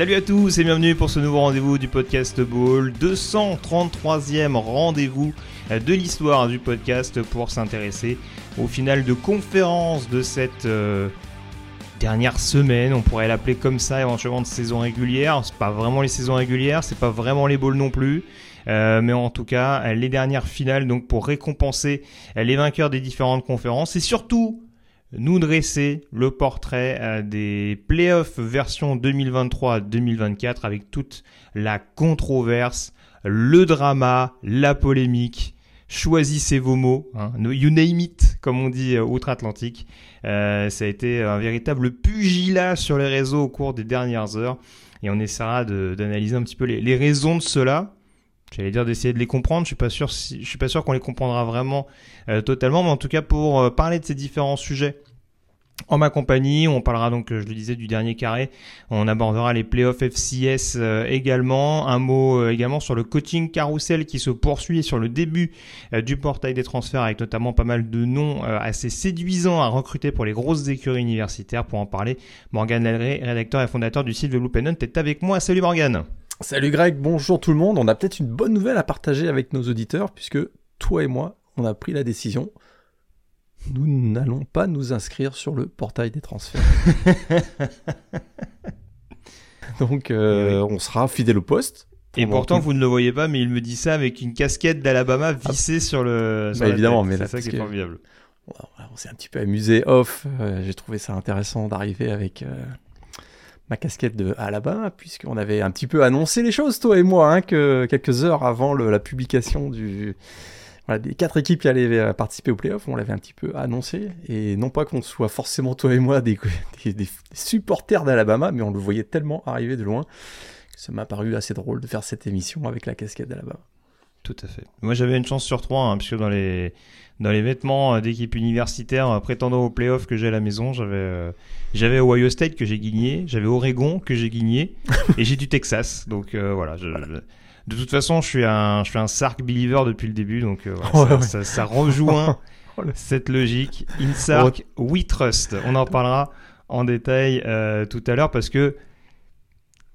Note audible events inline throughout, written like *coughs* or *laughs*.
Salut à tous et bienvenue pour ce nouveau rendez-vous du podcast Ball, 233e rendez-vous de l'histoire du podcast pour s'intéresser au final de conférence de cette euh, dernière semaine, on pourrait l'appeler comme ça éventuellement de saison régulière, c'est pas vraiment les saisons régulières, c'est pas vraiment les balls non plus. Euh, mais en tout cas, les dernières finales, donc pour récompenser les vainqueurs des différentes conférences. Et surtout nous dresser le portrait euh, des playoffs version 2023-2024 avec toute la controverse, le drama, la polémique. Choisissez vos mots, hein, you name it, comme on dit euh, outre-Atlantique. Euh, ça a été un véritable pugilat sur les réseaux au cours des dernières heures et on essaiera d'analyser un petit peu les, les raisons de cela, J'allais dire d'essayer de les comprendre. Je suis pas sûr, si, je suis pas sûr qu'on les comprendra vraiment euh, totalement, mais en tout cas pour euh, parler de ces différents sujets. En ma compagnie, on parlera donc, je le disais, du dernier carré. On abordera les playoffs FCS euh, également. Un mot également sur le coaching carousel qui se poursuit sur le début du portail des transferts avec notamment pas mal de noms assez séduisants à recruter pour les grosses écuries universitaires. Pour en parler, Morgan Lallery, rédacteur et fondateur du site Loop Hunt, est avec moi. Salut Morgan Salut Greg, bonjour tout le monde. On a peut-être une bonne nouvelle à partager avec nos auditeurs puisque toi et moi, on a pris la décision. Nous n'allons pas nous inscrire sur le portail des transferts. *laughs* Donc euh, on sera fidèle au poste. Et pourtant, vous ne le voyez pas, mais il me dit ça avec une casquette d'Alabama vissée ah. sur le. Sur bah, évidemment, mais c'est ça qui est formidable. On s'est un petit peu amusé off. Euh, J'ai trouvé ça intéressant d'arriver avec. Euh, ma casquette de Alabama, puisqu'on avait un petit peu annoncé les choses, toi et moi, hein, que quelques heures avant la publication du, des quatre équipes qui allaient euh, participer au playoff, on l'avait un petit peu annoncé, et non pas qu'on soit forcément toi et moi des *laughs* supporters d'Alabama, mais on le voyait tellement arriver de loin que ça m'a paru assez drôle de faire cette émission avec la casquette d'Alabama. Tout à fait. Moi j'avais une chance sur trois, hein, puisque dans les dans les vêtements euh, d'équipe universitaire euh, prétendant au playoff que j'ai à la maison, j'avais euh, j'avais Ohio State que j'ai gagné, j'avais Oregon que j'ai gagné *laughs* et j'ai du Texas. Donc voilà, je, de toute façon, je suis un je suis un Sark believer depuis le début, donc voilà, ça, ça, ça, rejoint *laughs* oh, cette logique. In Sark, we trust. On en parlera en détail tout à l'heure parce que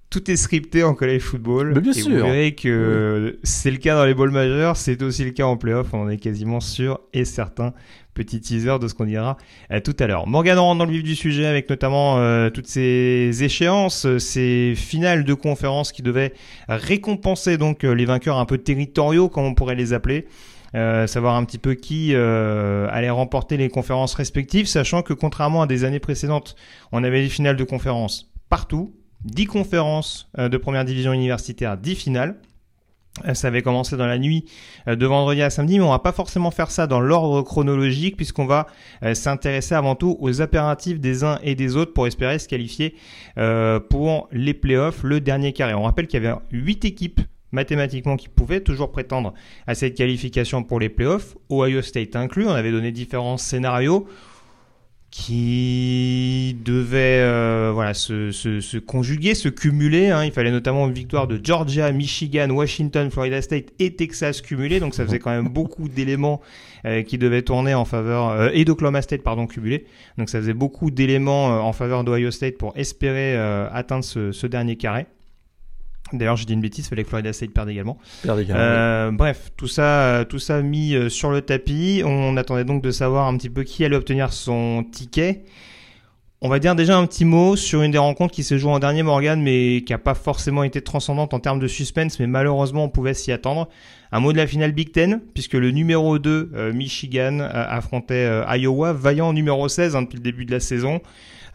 tout est scripté en college football. Mais bien et sûr. Vous verrez que c'est le cas dans les balls majeurs, c'est aussi le cas en playoff, on en est quasiment sûr et certain. Petit teaser de ce qu'on dira euh, tout à l'heure. Morgan rentre dans le vif du sujet avec notamment euh, toutes ces échéances, ces finales de conférences qui devaient récompenser donc euh, les vainqueurs un peu territoriaux, comme on pourrait les appeler. Euh, savoir un petit peu qui euh, allait remporter les conférences respectives, sachant que contrairement à des années précédentes, on avait des finales de conférences partout, 10 conférences euh, de première division universitaire, 10 finales. Euh, ça avait commencé dans la nuit euh, de vendredi à samedi, mais on va pas forcément faire ça dans l'ordre chronologique puisqu'on va s'intéresser avant tout aux impératifs des uns et des autres pour espérer se qualifier pour les playoffs, le dernier carré. On rappelle qu'il y avait 8 équipes mathématiquement qui pouvaient toujours prétendre à cette qualification pour les playoffs, Ohio State inclus. On avait donné différents scénarios qui devait euh, voilà se, se, se, conjuguer, se cumuler. Hein. Il fallait notamment une victoire de Georgia, Michigan, Washington, Florida State et Texas cumulés. Donc ça faisait quand même beaucoup d'éléments euh, qui devaient tourner en faveur euh, et d'Oklahoma State pardon cumulés. Donc ça faisait beaucoup d'éléments euh, en faveur d'Ohio State pour espérer euh, atteindre ce, ce dernier carré. D'ailleurs, j'ai dit une bêtise, il fallait que Florida State perde également. Perde également euh, Bref, tout ça, tout ça mis euh, sur le tapis. On attendait donc de savoir un petit peu qui allait obtenir son ticket. On va dire déjà un petit mot sur une des rencontres qui s'est jouée en dernier Morgan, mais qui n'a pas forcément été transcendante en termes de suspense, mais malheureusement on pouvait s'y attendre. Un mot de la finale Big Ten, puisque le numéro 2, euh, Michigan, affrontait Iowa, vaillant numéro 16 hein, depuis le début de la saison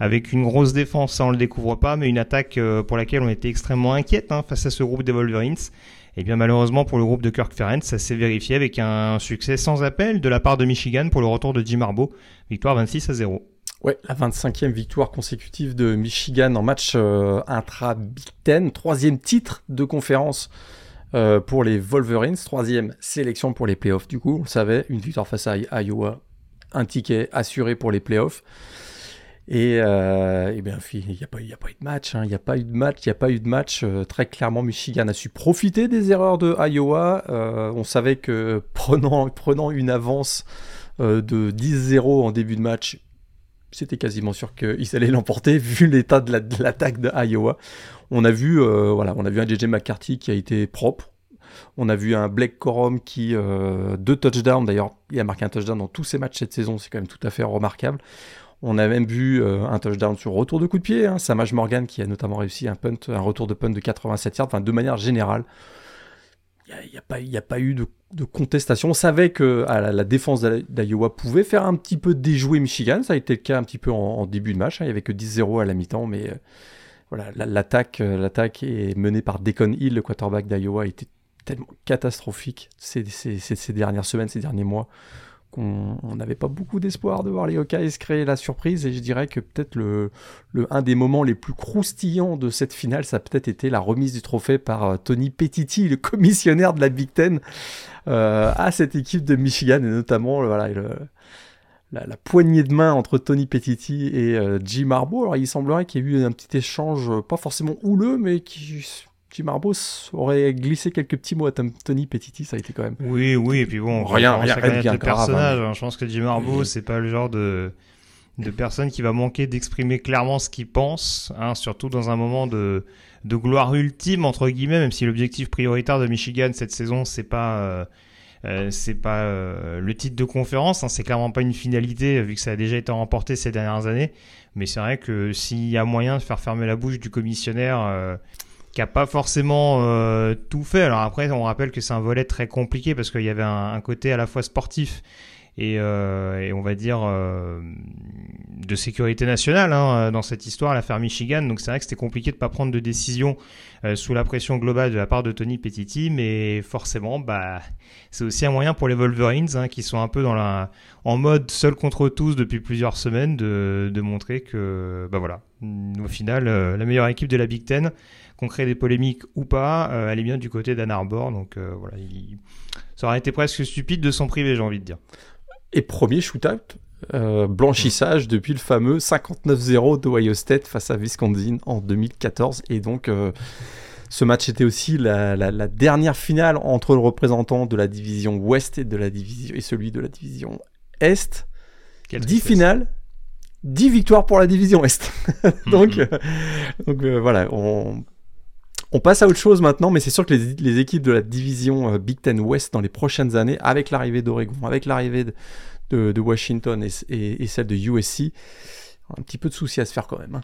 avec une grosse défense, ça on le découvre pas, mais une attaque pour laquelle on était extrêmement inquiète hein, face à ce groupe des Wolverines. Et bien malheureusement pour le groupe de Kirk Ferentz, ça s'est vérifié avec un succès sans appel de la part de Michigan pour le retour de Jim Harbaugh, victoire 26 à 0. Ouais, la 25e victoire consécutive de Michigan en match euh, intra-Big Ten, troisième titre de conférence euh, pour les Wolverines, troisième sélection pour les playoffs du coup, on le savait, une victoire face à Iowa, un ticket assuré pour les playoffs. Et, euh, et bien, il n'y a, pas, a pas eu de match. Hein. Il n'y a pas eu de match. Il n'y a pas eu de match. Très clairement, Michigan a su profiter des erreurs de Iowa. Euh, on savait que prenant, une avance euh, de 10-0 en début de match, c'était quasiment sûr qu'ils allaient l'emporter *laughs* vu l'état de l'attaque de, Iowa. On a vu, voilà, on a vu un JJ McCarthy qui a été propre. On a vu un Blake Corum qui deux touchdowns. D'ailleurs, il a marqué un touchdown dans tous ses matchs cette saison. C'est quand même tout à fait remarquable. On a même vu euh, un touchdown sur retour de coup de pied. Hein. Morgan qui a notamment réussi un retour de punt de 87 yards. Enfin, de manière générale, il n'y a, pas eu de, contestation. On savait que à la, défense d'Iowa pouvait faire un petit peu déjouer Michigan. Ça a été le cas un petit peu en, début de match. Hein. Il n'y avait que 10-0 à la mi-temps, mais euh, voilà, l'attaque, euh, l'attaque est menée par Deacon Hill, le quarterback d'Iowa, était tellement catastrophique ces, dernières semaines, ces derniers mois qu'on n'avait pas beaucoup d'espoir de voir les Hawkeyes créer la surprise et je dirais que peut-être le, un des moments les plus croustillants de cette finale ça a peut-être été la remise du trophée par euh, Tony Petiti le commissionnaire de la Big Ten euh, à cette équipe de Michigan et notamment voilà, la, poignée de main entre Tony Petiti et euh, Jim Harbaugh. Alors il semblerait qu'il y ait eu un petit échange pas forcément houleux mais qui Jim Harbaugh aurait glissé quelques petits mots à Tony Petiti, ça a été quand même. Oui, oui, et puis bon, rien, rien, rien de personnage. Hein. Je pense que Jim Harbaugh, oui. c'est pas le genre de de personne qui va manquer d'exprimer clairement ce qu'il pense, hein, surtout dans un moment de de gloire ultime entre guillemets, même si l'objectif prioritaire de Michigan cette saison, c'est pas euh, euh, c'est pas euh, le titre de conférence, hein, c'est clairement pas une finalité vu que ça a déjà été remporté ces dernières années. Mais c'est vrai que s'il y a moyen de faire fermer la bouche du commissionnaire euh, qui a pas forcément euh, tout fait. Alors après, on rappelle que c'est un volet très compliqué parce qu'il y avait un, côté à la fois sportif et, euh, on va dire euh, de sécurité nationale hein, dans cette histoire, l'affaire Michigan. Donc c'est vrai que c'était compliqué de pas prendre de décision sous la pression globale de la part de Tony Petiti, mais forcément, bah c'est aussi un moyen pour les Wolverines hein, qui sont un peu dans la en mode seul contre tous depuis plusieurs semaines de, de montrer que bah voilà, au final, la meilleure équipe de la Big Ten qu'on crée des polémiques ou pas, euh, elle est bien du côté d'Ann Arbor. Donc euh, voilà, il... ça aurait été presque stupide de s'en priver, j'ai envie de dire. Et premier shootout, euh, blanchissage depuis le fameux 59-0 d'Ohio State face à Wisconsin en 2014. Et donc, euh, ce match était aussi la, la, la, dernière finale entre le représentant de la division Ouest et, de la division, et celui de la division Est. 10 finales, 10 victoires pour la division Est. *laughs* donc, mm -hmm. donc voilà, on on passe à autre chose maintenant, mais c'est sûr que les, équipes de la division euh, Big Ten West dans les prochaines années, avec l'arrivée d'Oregon, avec l'arrivée de, Washington et, celle de USC, un petit peu de soucis à se faire quand même. Hein.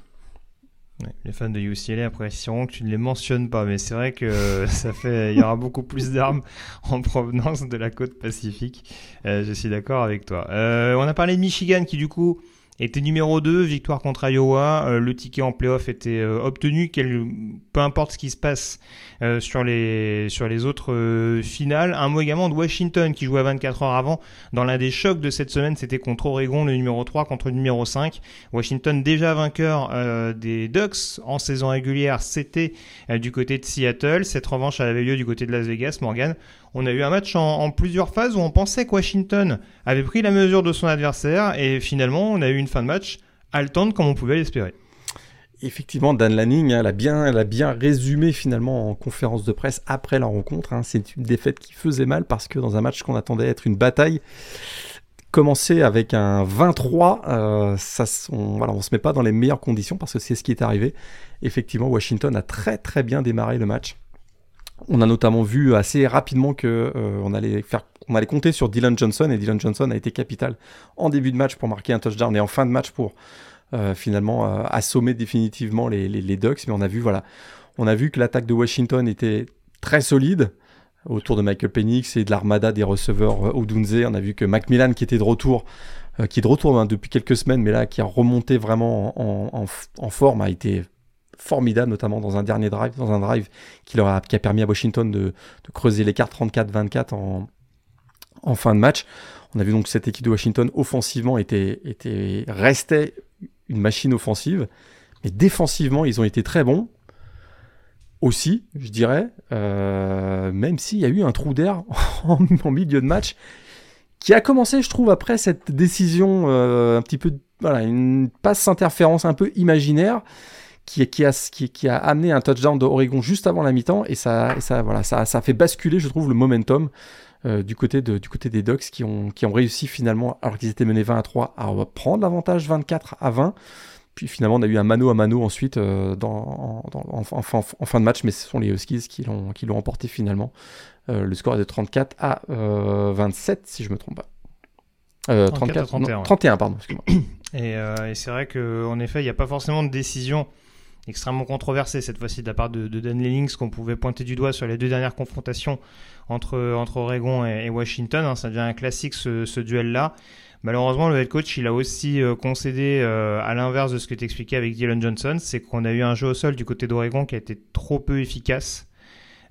Les fans de UCLA apprécieront que tu ne les mentionnes pas, mais c'est vrai que ça fait, il y aura beaucoup plus d'armes *laughs* en provenance de la côte pacifique. Euh, je suis d'accord avec toi. Euh, on a parlé de Michigan qui du coup était numéro 2, victoire contre Iowa, euh, le ticket en playoff était euh, obtenu, quel, peu importe ce qui se passe euh, sur, les, autres euh, finales. Un mot également de Washington qui jouait 24 heures avant. Dans l'un des chocs de cette semaine, c'était contre Oregon, le numéro 3 contre le numéro 5. Washington déjà vainqueur euh, des Ducks en saison régulière, c'était du côté de Seattle. Cette revanche elle avait lieu du côté de Las Vegas, Morgan on a eu un match en, en, plusieurs phases où on pensait que Washington avait pris la mesure de son adversaire et finalement on a eu une fin de match haletante comme on pouvait l'espérer. Effectivement, Dan Lanning hein, elle a, bien, bien résumé finalement en conférence de presse après la rencontre. Hein. C'est une défaite qui faisait mal parce que dans un match qu'on attendait être une bataille, commencer avec un 23, euh, ça, on, voilà, se met pas dans les meilleures conditions parce que c'est ce qui est arrivé. Effectivement, Washington a très très bien démarré le match. On a notamment vu assez rapidement que euh, on allait faire, on allait compter sur Dylan Johnson et Dylan Johnson a été capital en début de match pour marquer un touchdown et en fin de match pour finalement euh, assommer définitivement les, les, les, Ducks. Mais on a vu voilà, on a vu que l'attaque de Washington était très solide autour de Michael Penix et de l'armada des receveurs euh, Odunze. On a vu que Macmillan qui était de retour, qui est de retour hein, depuis quelques semaines, mais là qui a remonté vraiment en, en, en forme, a été formidable, notamment dans un dernier drive, dans un drive qui, leur a, qui a permis à Washington de, creuser l'écart 34-24 en, en fin de match. On a vu donc cette équipe de Washington offensivement était, était, restait une machine offensive, mais défensivement ils ont été très bons. Aussi, je dirais, euh, même s'il y a eu un trou d'air *laughs* en, milieu de match qui a commencé, je trouve, après cette décision euh, un petit peu, voilà, une passe interférence un peu imaginaire qui, a, amené un touchdown d'Oregon juste avant la mi-temps. Et ça, ça, voilà, ça, fait basculer, je trouve, le momentum euh, du, côté de, du côté des Ducks qui ont, qui ont réussi finalement, alors qu'ils étaient menés 20 à 3, à prendre l'avantage 24 à 20. Puis finalement, on a eu un mano à mano ensuite euh, dans, en, fin de match, mais ce sont les Huskies qui l'ont, qui l'ont emporté finalement. Euh, le score est de 34 à 27, si je me trompe pas. 34, à 31, 31 pardon, excuse-moi. Et, et c'est vrai qu'en effet, il n'y a pas forcément de décision extrêmement controversée cette fois-ci de la part de, Dan Lennings qu'on pouvait pointer du doigt sur les deux dernières confrontations entre, entre Oregon et, Washington. Hein. ça devient un classique ce, duel-là. Malheureusement, le head coach, il a aussi euh, concédé euh, à l'inverse de ce que tu expliquais avec Dylan Johnson, c'est qu'on a eu un jeu au sol du côté d'Oregon qui a été trop peu efficace.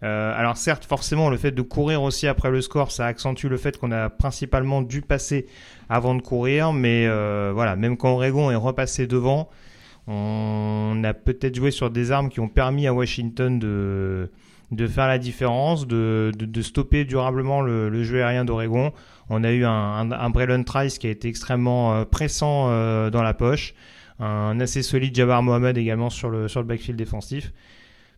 Euh, alors certes, forcément, le fait de courir aussi après le score, ça accentue le fait qu'on a principalement dû passer avant de courir, mais voilà, même quand Oregon est repassé devant, on a peut-être joué sur des armes qui ont permis à Washington de, faire la différence, de, stopper durablement le, jeu aérien d'Oregon. On a eu un, un, Trice qui a été extrêmement euh, pressant euh, dans la poche, un assez solide Jabbar Mohamed également sur le, sur le backfield défensif.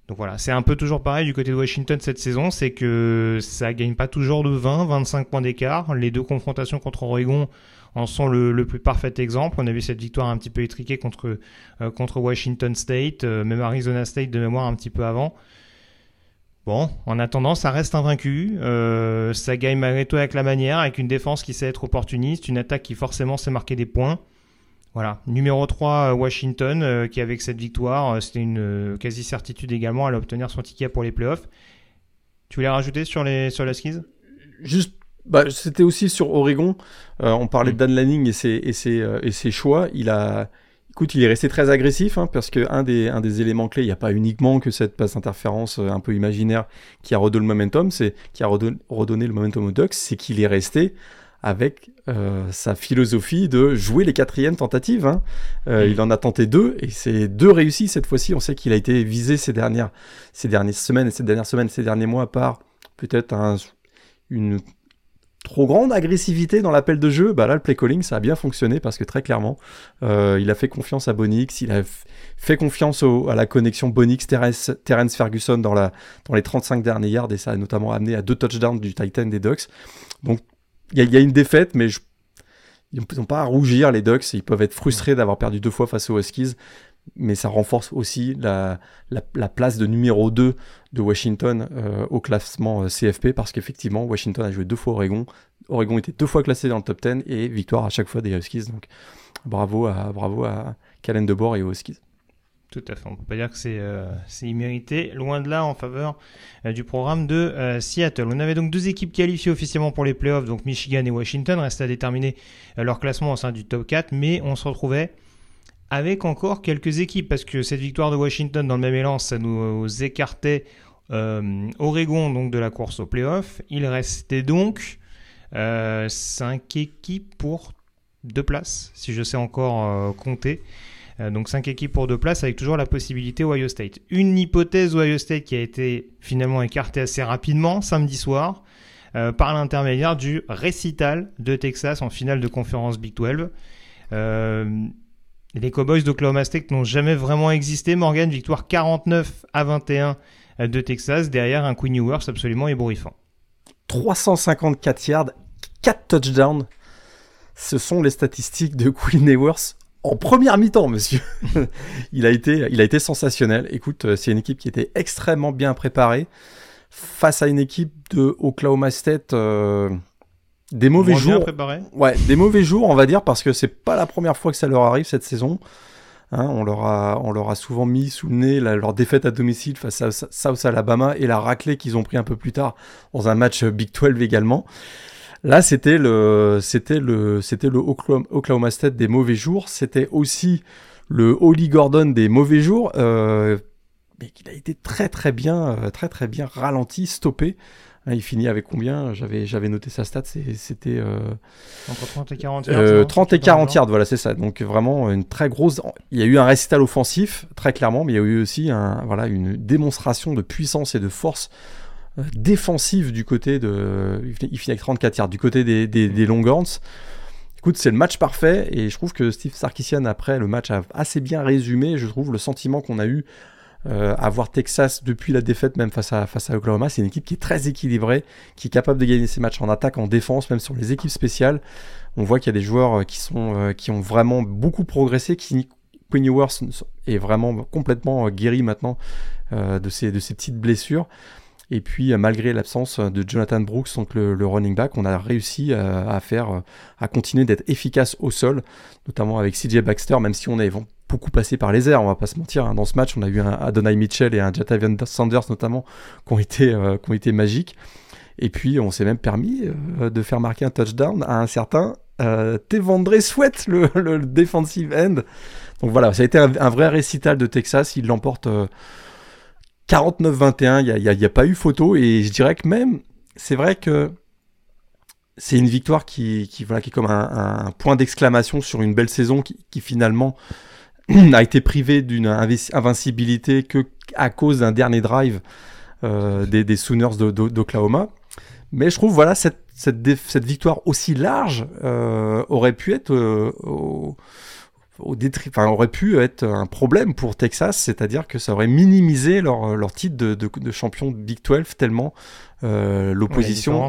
Donc voilà, c'est un peu toujours pareil du côté de Washington cette saison, c'est que ça gagne pas toujours de 20, 25 points d'écart. Les deux confrontations contre Oregon en sont le, plus parfait exemple. On a vu cette victoire un petit peu étriquée contre, euh, contre Washington State, euh, même Arizona State de mémoire un petit peu avant. Bon, en attendant, ça reste invaincu. Euh, ça gagne malgré tout avec la manière, avec une défense qui sait être opportuniste, une attaque qui forcément sait marquer des points. Voilà, numéro 3, Washington, qui avec cette victoire, c'était une quasi-certitude également, allait obtenir son ticket pour les playoffs. Tu voulais rajouter sur les sur la skis? Juste bah, c'était aussi sur Oregon. Euh, on parlait de mm. Dan Lanning et ses, et, ses, euh, et ses choix. Il a, écoute, il est resté très agressif hein, parce que un des, un des éléments clés, il n'y a pas uniquement que cette passe interférence euh, un peu imaginaire qui a redonné le momentum, c'est qui a redonné, le momentum aux Ducks, c'est qu'il est resté avec sa philosophie de jouer les quatrièmes tentatives. Hein. Mm. Il en a tenté deux et c'est deux réussis cette fois-ci. On sait qu'il a été visé ces dernières, ces dernières semaines ces dernières semaines, ces derniers mois par peut-être un, une trop grande agressivité dans l'appel de jeu, bah là le play calling ça a bien fonctionné parce que très clairement euh, il a fait confiance à Bonix, il a fait confiance à la connexion Bonix-Terence Ferguson dans, la, dans les 35 derniers yards et ça a notamment amené à deux touchdowns du Titan des Ducks. Donc il y, a une défaite mais ils n'ont pas à rougir les Ducks, ils peuvent être frustrés d'avoir perdu deux fois face aux Huskies mais ça renforce aussi la, la, place de numéro 2 de Washington euh, au classement euh, CFP parce qu'effectivement, Washington a joué deux fois Oregon. Oregon était deux fois classé dans le top 10 et victoire à chaque fois des Huskies. Donc bravo à, bravo à Calen DeBoer et aux Huskies. Tout à fait, on peut pas dire que c'est euh, immérité, loin de là en faveur du programme de Seattle. On avait donc deux équipes qualifiées officiellement pour les playoffs, donc Michigan et Washington, restent à déterminer leur classement au sein du top 4, mais on se retrouvait avec encore quelques équipes, parce que cette victoire de Washington dans le même élan, ça nous écartait euh, Oregon donc de la course au playoff. Il restait donc euh, 5 équipes pour deux places, si je sais encore euh, compter. Euh, donc 5 équipes pour deux places avec toujours la possibilité Ohio State. Une hypothèse Ohio State qui a été finalement écartée assez rapidement samedi soir par l'intermédiaire du récital de Texas en finale de conférence Big 12. Les Cowboys d'Oklahoma State n'ont jamais vraiment existé. Morgan, victoire 49 à 21 de Texas, derrière un Queen Ewers absolument ébouriffant. 354 yards, 4 touchdowns. Ce sont les statistiques de Queen Ewers en première mi-temps, monsieur. *laughs* il, a été, il a été sensationnel. Écoute, euh, c'est une équipe qui était extrêmement bien préparée face à une équipe de Oklahoma State. Euh, des mauvais jours. Ouais, des mauvais jours, on va dire, parce que c'est pas la première fois que ça leur arrive cette saison. Hein, on, leur a, on leur a souvent mis sous le nez leur défaite à domicile face à South Alabama et la raclée qu'ils ont pris un peu plus tard dans un match Big 12 également. Là, c'était le, c'était le, c'était le Oklahoma State des mauvais jours. C'était aussi le Holly Gordon des mauvais jours, mais qu'il a été très très bien, très très bien ralenti, stoppé. Hein, il finit avec combien? J'avais j'avais noté sa stat, c'était euh, 30 et 40 yards. 30 et 40 yards, voilà, c'est ça. Donc vraiment une très grosse. Il y a eu un récital offensif, très clairement, mais il y a eu aussi un, voilà, une démonstration de puissance et de force euh, défensive du côté de. Il finit avec 34 yards, du côté des, des, des Longhorns. Écoute, c'est le match parfait et je trouve que Steve Sarkisian, après le match, a assez bien résumé, je trouve, le sentiment qu'on a eu euh, avoir Texas depuis la défaite même face à, Oklahoma, c'est une équipe qui est très équilibrée, qui est capable de gagner ses matchs en attaque, en défense, même sur les équipes spéciales. On voit qu'il y a des joueurs euh, qui, sont, euh, qui ont vraiment beaucoup progressé, qui Quinn est vraiment complètement guéri maintenant de, ces, de ces petites blessures. Et puis, malgré l'absence de Jonathan Brooks, donc le, running back, on a réussi à, faire, à continuer d'être efficace au sol, notamment avec CJ Baxter, même si on est beaucoup passé par les airs, on va pas se mentir. Hein. Dans ce match, on a eu un Adonai Mitchell et un Jatavian Sanders notamment qui ont été, euh, qui ont été magiques. Et puis, on s'est même permis euh, de faire marquer un touchdown à un certain euh, Tevandre Sweat, *laughs* le, defensive end. Donc voilà, ça a été un, vrai récital de Texas. Il l'emporte 49-21. Il n'y a, pas eu photo. Et je dirais que même, c'est vrai que c'est une victoire qui, voilà, qui est comme un, point d'exclamation sur une belle saison qui finalement *clears throat* a été privé d'une invincibilité que à cause d'un dernier drive euh, des, des, Sooners d'Oklahoma. Mais je trouve voilà cette, cette, cette victoire aussi large euh, aurait pu être euh, au, au enfin, aurait pu être un problème pour Texas, c'est-à-dire que ça aurait minimisé leur, leur titre de, de, de champion Big 12 tellement l'opposition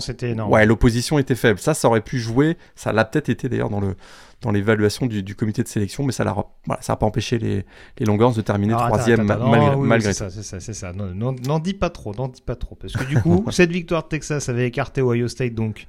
ouais, l'opposition était faible. Ça, ça aurait pu jouer. Ça l'a peut-être été d'ailleurs dans le dans l'évaluation du, du, comité de sélection, mais ça n'a voilà, ça a pas empêché les, les Longhorns de terminer troisième malgré. C'est ça, c'est ça. N'en dis pas trop, n'en dis pas trop, parce que du coup, *laughs* cette victoire de Texas avait écarté Ohio State donc.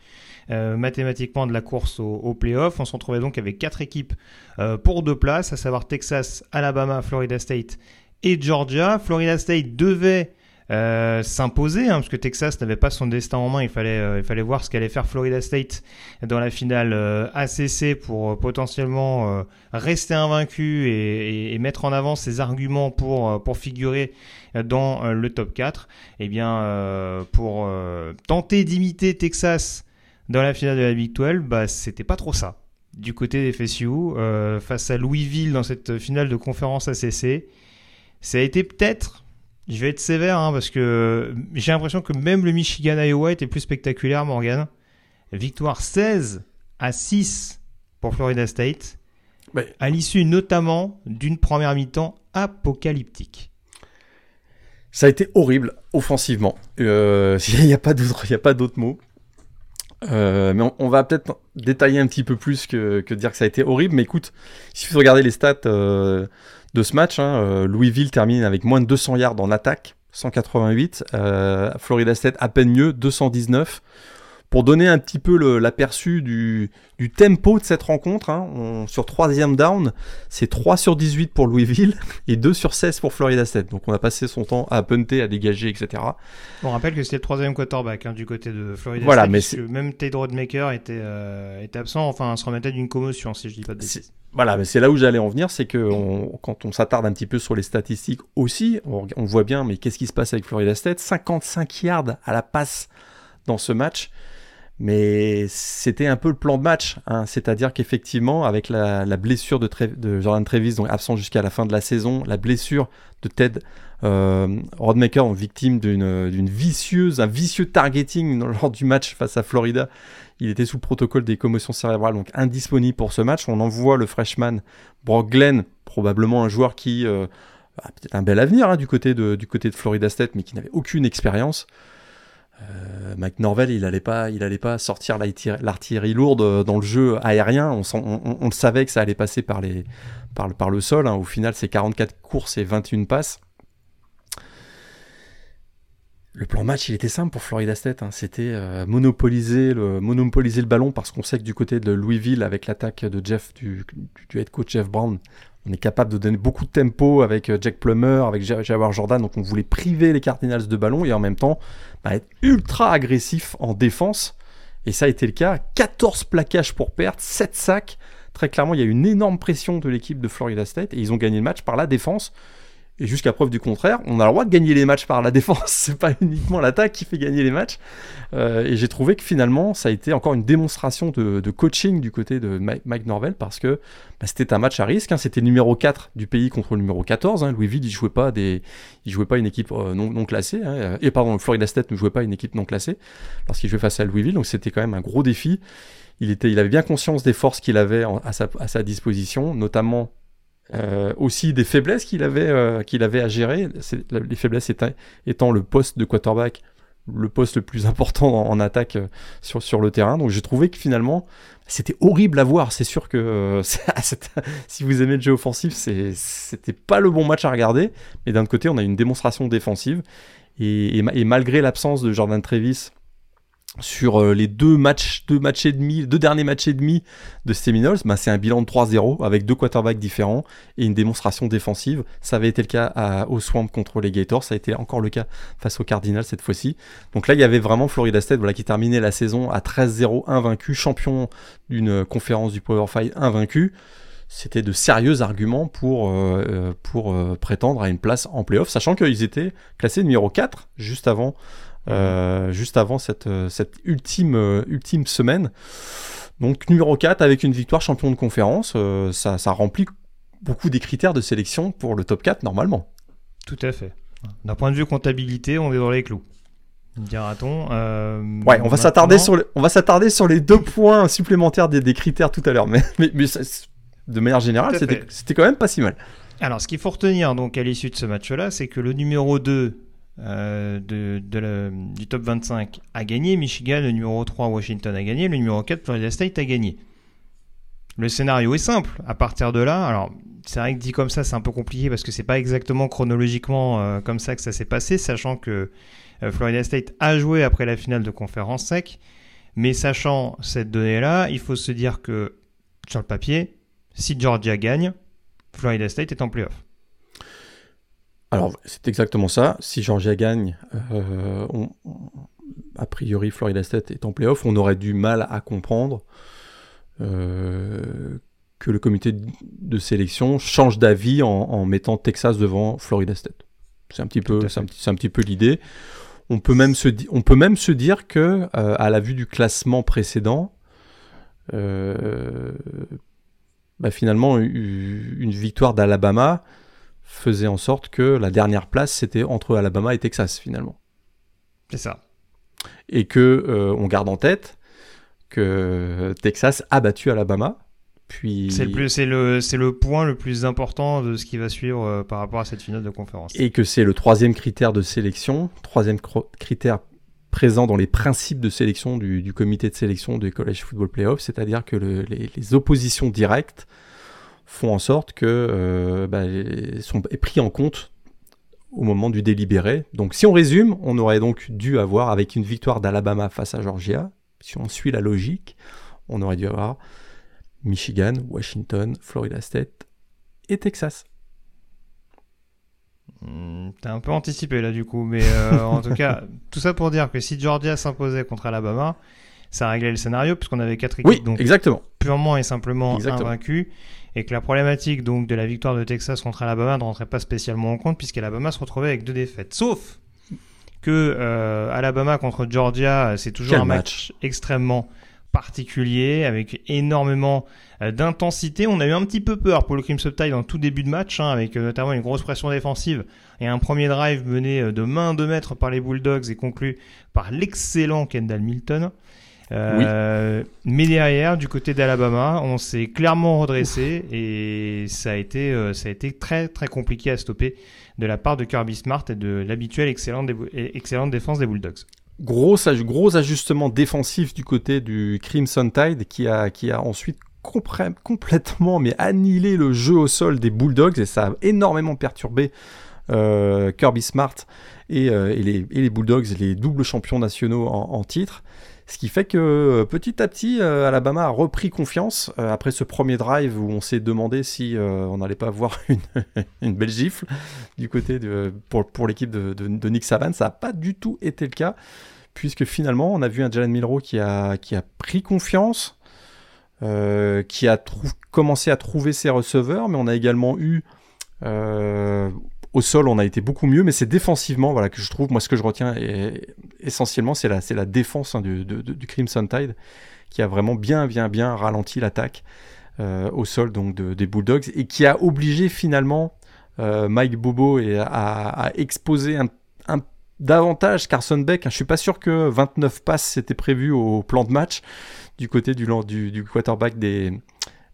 Euh, mathématiquement de la course au, au playoff. On se retrouvait donc avec quatre équipes euh, pour deux places, à savoir Texas, Alabama, Florida State et Georgia. Florida State devait euh, s'imposer, hein, parce que Texas n'avait pas son destin en main. Il fallait, euh, il fallait voir ce qu'allait faire Florida State dans la finale euh, ACC pour potentiellement rester invaincu et, et, mettre en avant ses arguments pour, pour figurer dans le top 4. Et eh bien, pour tenter d'imiter Texas dans la finale de la Big 12, bah, c'était pas trop ça. Du côté des FSU, face à Louisville dans cette finale de conférence ACC, ça a été peut-être je vais être sévère hein, parce que j'ai l'impression que même le Michigan-Iowa était plus spectaculaire, Morgan. Victoire 16 à 6 pour Florida State, à l'issue notamment d'une première mi-temps apocalyptique. Ça a été horrible offensivement. Euh, *laughs* il n'y a pas d'autres mots. Euh, mais on, va peut-être détailler un petit peu plus que, que, dire que ça a été horrible. Mais écoute, suffit de regarder les stats. Euh, de ce match. Hein, euh, Louisville termine avec moins de 200 yards en attaque, 188. Euh, Florida State à peine mieux, 219. Pour donner un petit peu l'aperçu du, du, tempo de cette rencontre, hein, sur troisième down, c'est 3 sur 18 pour Louisville et 2 sur 16 pour Florida State. Donc on a passé son temps à punter, à dégager, etc. On rappelle que c'était le troisième quarterback hein, du côté de Florida voilà, State. Mais même Ted Rodemaker était, euh, était absent, enfin se remettait d'une commotion si je dis pas de bêtises. Voilà, mais c'est là où j'allais en venir, c'est que quand on s'attarde un petit peu sur les statistiques aussi, on, on voit bien, mais qu'est-ce qui se passe avec Florida State? 55 yards à la passe dans ce match. Mais c'était un peu le plan de match, hein. c'est-à-dire qu'effectivement, avec la, blessure de, Jordan Trevis, donc absent jusqu'à la fin de la saison, la blessure de Ted euh, Rodmaker, victime d'une vicieuse, un vicieux targeting *laughs* lors du match face à Florida, il était sous protocole des commotions cérébrales, donc indisponible pour ce match. On envoie le freshman Brock Glenn, probablement un joueur qui euh, a peut-être un bel avenir hein, du, côté de, du côté de Florida State, mais qui n'avait aucune expérience. Euh, Mike Norvell, il allait pas, il allait pas sortir l'artillerie lourde dans le jeu aérien. On, le savait que ça allait passer par, le sol. Hein. Au final, c'est 44 courses et 21 passes. Le plan match, il était simple pour Florida State. Hein. C'était euh, monopoliser, le, ballon parce qu'on sait que du côté de Louisville, avec l'attaque de Jeff, du, head coach Jeff Brown, on est capable de donner beaucoup de tempo avec euh, Jack Plummer, avec Jawar Jordan. Donc on voulait priver les Cardinals de ballon et en même temps bah, être ultra agressif en défense. Et ça a été le cas. 14 plaquages pour perte, 7 sacs, très clairement, il y a une énorme pression de l'équipe de Florida State et ils ont gagné le match par la défense. Et jusqu'à preuve du contraire, on a le droit de gagner les matchs par la défense. *laughs* C'est pas uniquement l'attaque qui fait gagner les matchs. Euh, et j'ai trouvé que finalement, ça a été encore une démonstration de, coaching du côté de Mike, Norvell parce que bah, c'était un match à risque. Hein. C'était le numéro 4 du pays contre le numéro 14. Hein. Louisville, il jouait pas des, il jouait pas une équipe euh, non, classée. Hein. Et pardon, Florida State ne jouait pas une équipe non classée lorsqu'il jouait face à Louisville. Donc c'était quand même un gros défi. Il, était, il avait bien conscience des forces qu'il avait à sa disposition, notamment euh, aussi des faiblesses qu'il avait, euh, qu'il avait à gérer. Les faiblesses étant, le poste de quarterback, le poste le plus *laughs* important en, attaque euh, sur, sur le terrain. Donc j'ai trouvé que finalement, c'était horrible à voir. C'est sûr que *laughs* *laughs* si vous aimez le jeu offensif, c'était pas le bon match à regarder. Mais d'un côté, on a une démonstration défensive. Et, et malgré l'absence de Jordan Trevis sur euh, les deux matchs, deux matchs et demi, deux derniers matchs et demi de Seminoles, bah, c'est un bilan de 3-0 avec deux quarterbacks différents et une démonstration défensive. Ça avait été le cas au Swamp contre les Gators, ça a été encore le cas face aux Cardinals cette fois-ci. Donc là, il y avait vraiment Florida State voilà, qui terminait la saison à 13-0 invaincu, champion d'une conférence du Power 5 invaincu. C'était de sérieux arguments pour, euh, euh, pour prétendre à une place en playoff, sachant qu'ils étaient classés numéro 4 juste avant euh, juste avant cette, euh, cette ultime, euh, ultime semaine. Donc numéro 4 avec une victoire champion de conférence, ça, ça remplit beaucoup des critères de sélection pour le top 4 normalement. Tout à fait. D'un point de vue comptabilité, on est dans les clous. Dira-t-on. ouais, on va s'attarder sur les, on va s'attarder sur les deux points supplémentaires des, des critères tout à l'heure, mais, mais, de manière générale, c'était quand même pas si mal. Alors, ce qu'il faut retenir donc à l'issue de ce match-là, c'est que le numéro 2 euh, du top 25 a gagné, Michigan, le numéro 3 Washington a gagné, le numéro 4 Florida State a gagné. Le scénario est simple. À partir de là, alors c'est vrai que dit comme ça, c'est un peu compliqué parce que c'est pas exactement chronologiquement euh, comme ça que ça s'est passé, sachant que euh, Florida State a joué après la finale de conférence sec. Mais sachant cette donnée-là, il faut se dire que sur le papier, si Georgia gagne, Florida State est en playoff. Alors, c'est exactement ça. Si Georgia gagne, euh, a priori Florida State est en playoff, on aurait du mal à comprendre euh, que le comité de sélection change d'avis en, mettant Texas devant Florida State. C'est un petit peu, c'est un, petit peu l'idée. On peut même se, on peut même se dire que, euh, à la vue du classement précédent, bah, finalement, une victoire d'Alabama faisait en sorte que la dernière place, c'était entre Alabama et Texas, finalement. C'est ça. Et que euh, on garde en tête que Texas a battu Alabama. Puis... C'est le, le, le, point le plus important de ce qui va suivre euh, par rapport à cette finale de conférence. Et que c'est le troisième critère de sélection, troisième critère présent dans les principes de sélection du, comité de sélection du College Football Playoff, c'est-à-dire que les, les, oppositions directes font en sorte que euh, bah, sont pris en compte au moment du délibéré. Donc si on résume, on aurait donc dû avoir, avec une victoire d'Alabama face à Georgia, si on suit la logique, on aurait dû avoir Michigan, Washington, Florida State et Texas. Hmm, t'as un peu anticipé là du coup, mais euh, en tout cas, *laughs* tout ça pour dire que si Georgia s'imposait contre Alabama, ça réglait le scénario puisqu'on avait quatre équipes donc exactement. purement et simplement invaincues et que la problématique donc de la victoire de Texas contre Alabama ne rentrait pas spécialement en compte puisqu'Alabama se retrouvait avec deux défaites. Sauf que euh, Alabama contre Georgia, c'est toujours un match, extrêmement particulier avec énormément euh, d'intensité. On a eu un petit peu peur pour le Crimson Tide en tout début de match, hein, avec euh, notamment une grosse pression défensive et un premier drive mené de main de mètre par les Bulldogs et conclu par l'excellent Kendall Milton. Euh, mais derrière, du côté d'Alabama, on s'est clairement redressé et ça a été, euh, ça a été très très compliqué à stopper de la part de Kirby Smart et de l'habituelle excellente, excellente défense des Bulldogs. Gros, gros ajustement défensif du côté du Crimson Tide qui a, qui a ensuite complètement mais annihilé le jeu au sol des Bulldogs et ça a énormément perturbé euh, Kirby Smart et, les, Bulldogs, les doubles champions nationaux en titre. Ce qui fait que euh, petit à petit, euh, Alabama a repris confiance euh, après ce premier drive où on s'est demandé si on n'allait pas avoir *laughs* une, belle gifle du côté pour, l'équipe de, Nick Saban. Ça n'a pas du tout été le cas, puisque finalement, on a vu un Jalen Milrow qui a pris confiance. qui a commencé à trouver ses receveurs, mais on a également eu au sol, on a été beaucoup mieux, mais c'est défensivement, voilà, que je trouve, moi, ce que je retiens essentiellement, c'est la, la défense hein, du, Crimson Tide qui a vraiment bien, bien, bien ralenti l'attaque euh, au sol donc des Bulldogs et qui a obligé finalement euh, Mike Bobo à, exposer davantage Carson Beck. Je suis pas sûr que 29 passes c'était prévu au plan de match du côté du, du, du quarterback des,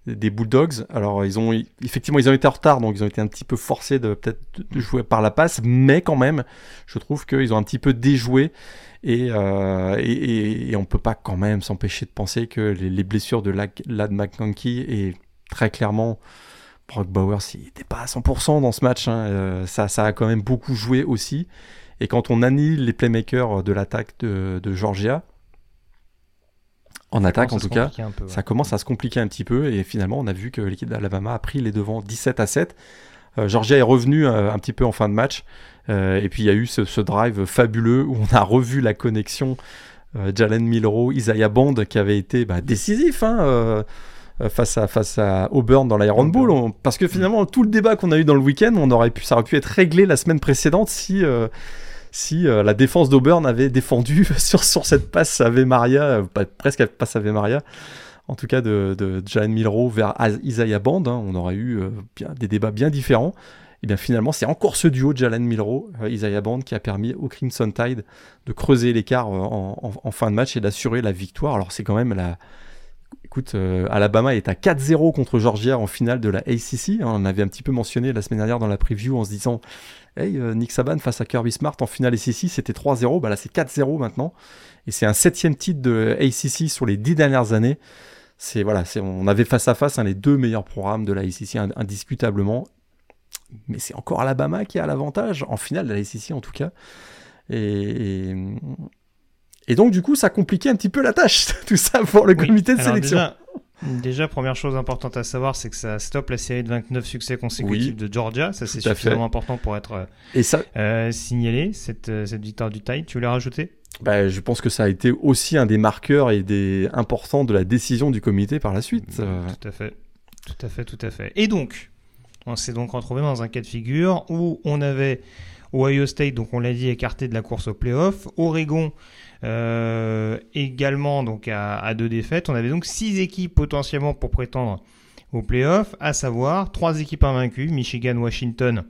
des Bulldogs. Alors ils ont effectivement ils ont été en retard, donc ils ont été un petit peu forcés de peut-être jouer par la passe, mais quand même, je trouve qu'ils ont un petit peu déjoué et, euh, et, on peut pas quand même s'empêcher de penser que les, blessures de Lad McConkey et très clairement Brock Bowers, il n'était pas à 100% dans ce match. Hein, euh, ça, a quand même beaucoup joué aussi. Et quand on annule les playmakers de l'attaque de Georgia, en attaque en tout cas, ça commence à se compliquer un petit peu et finalement on a vu que l'équipe d'Alabama a pris les devants 17 à 7. Euh, Georgia est revenu euh, un petit peu en fin de match euh, et puis il y a eu ce, drive fabuleux où on a revu la connexion Jalen Milrow, Isaiah Bond qui avait été bah, décisif hein, face à face à Auburn dans l'Iron Bowl. Parce que finalement tout le débat qu'on a eu dans le week-end on aurait pu ça aurait pu être réglé la semaine précédente si si euh, la défense d'Auburn avait défendu *laughs* sur, cette passe à Maria, euh, presque passe à Maria, en tout cas de, Jalen Milrow vers Isaiah Band, hein, on aurait eu euh, des débats bien différents. Et bien finalement, c'est encore ce duo Jalen Milrow, Isaiah Band, qui a permis au Crimson Tide de creuser l'écart en, fin de match et d'assurer la victoire. Alors c'est quand même la, Écoute, Alabama est à 4-0 contre Georgia en finale de la ACC. On avait un petit peu mentionné la semaine dernière dans la preview en se disant Hey, euh, Nick Saban face à Kirby Smart en finale ACC, c'était 3-0, bah là c'est 4-0 maintenant. Et c'est un septième titre de ACC sur les dix dernières années. C'est voilà, on avait face à face un les deux meilleurs programmes de la ACC indiscutablement. Mais c'est encore Alabama qui a l'avantage en finale de la ACC en tout cas. Et, et, donc du coup ça compliquait un petit peu la tâche *laughs* tout ça pour le comité de sélection. Déjà, première chose importante à savoir, c'est que ça stoppe la série de 29 succès consécutifs de Georgia. Ça, c'est suffisamment important pour être euh, Et ça... Euh, signalé, cette, euh, cette victoire du Tide. Tu voulais rajouter? Bah, je pense que ça a été aussi un des marqueurs et des importants de la décision du comité par la suite. Tout à fait, tout à fait, tout à fait. Et donc, on s'est donc retrouvé dans un cas de figure où on avait Ohio State, donc on l'a dit, écarté de la course au playoff, Oregon également donc à, deux défaites. On avait donc six équipes potentiellement pour prétendre aux playoffs, à savoir trois équipes invaincues, Michigan, Washington,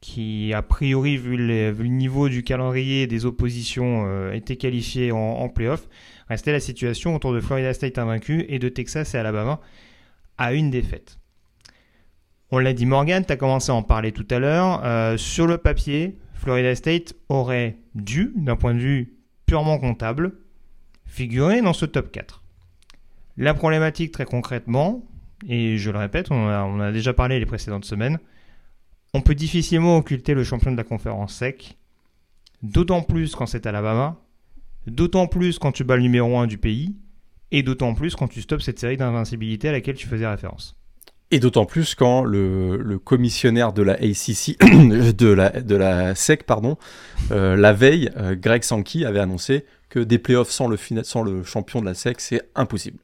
qui a priori vu, le niveau du calendrier des oppositions euh, étaient qualifiés en, en playoffs. Restait la situation autour de Florida State invaincu et de Texas et Alabama à une défaite. On l'a dit Morgan, tu as commencé à en parler tout à l'heure. Euh, sur le papier, Florida State aurait dû, d'un point de vue purement comptable, figurer dans ce top 4. La problématique très concrètement, et je le répète, on a, déjà parlé les précédentes semaines, on peut difficilement occulter le champion de la conférence sec, d'autant plus quand c'est Alabama, d'autant plus quand tu bats le numéro 1 du pays, et d'autant plus quand tu stoppes cette série d'invincibilité à laquelle tu faisais référence. Et d'autant plus quand le, commissionnaire de la ACC, *coughs* de la, de la SEC, pardon, euh, la veille, euh, Greg Sankey avait annoncé que des playoffs sans le, sans le champion de la SEC, c'est impossible.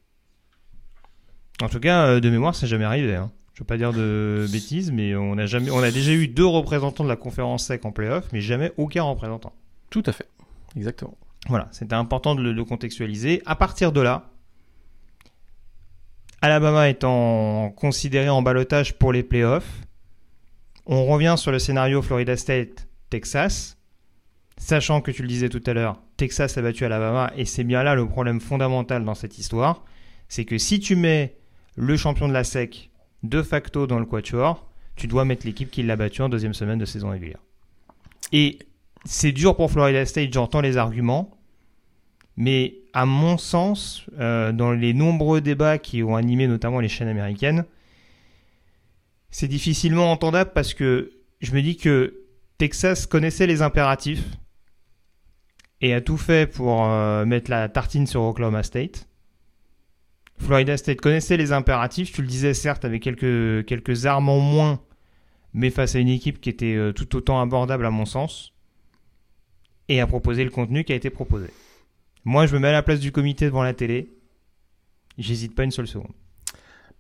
En tout cas, euh, de mémoire, c'est jamais arrivé. Hein. Je ne veux pas dire de bêtises, mais on a, jamais, on a déjà eu deux représentants de la conférence SEC en playoffs, mais jamais aucun représentant. Tout à fait, exactement. Voilà, c'était important de le contextualiser. À partir de là, Alabama étant considéré en balotage pour les playoffs, on revient sur le scénario Florida State-Texas, sachant que tu le disais tout à l'heure, Texas a battu Alabama et c'est bien là le problème fondamental dans cette histoire, c'est que si tu mets le champion de la SEC de facto dans le quatuor, tu dois mettre l'équipe qui l'a battu en deuxième semaine de saison régulière. Et c'est dur pour Florida State, j'entends les arguments, mais à mon sens, euh, dans les nombreux débats qui ont animé notamment les chaînes américaines, c'est difficilement entendable parce que je me dis que Texas connaissait les impératifs et a tout fait pour euh, mettre la tartine sur Oklahoma State. Florida State connaissait les impératifs, tu le disais certes avec quelques, quelques armes en moins, mais face à une équipe qui était euh, tout autant abordable à mon sens, et a proposé le contenu qui a été proposé. Moi, je me mets à la place du comité devant la télé. j'hésite pas une seule seconde.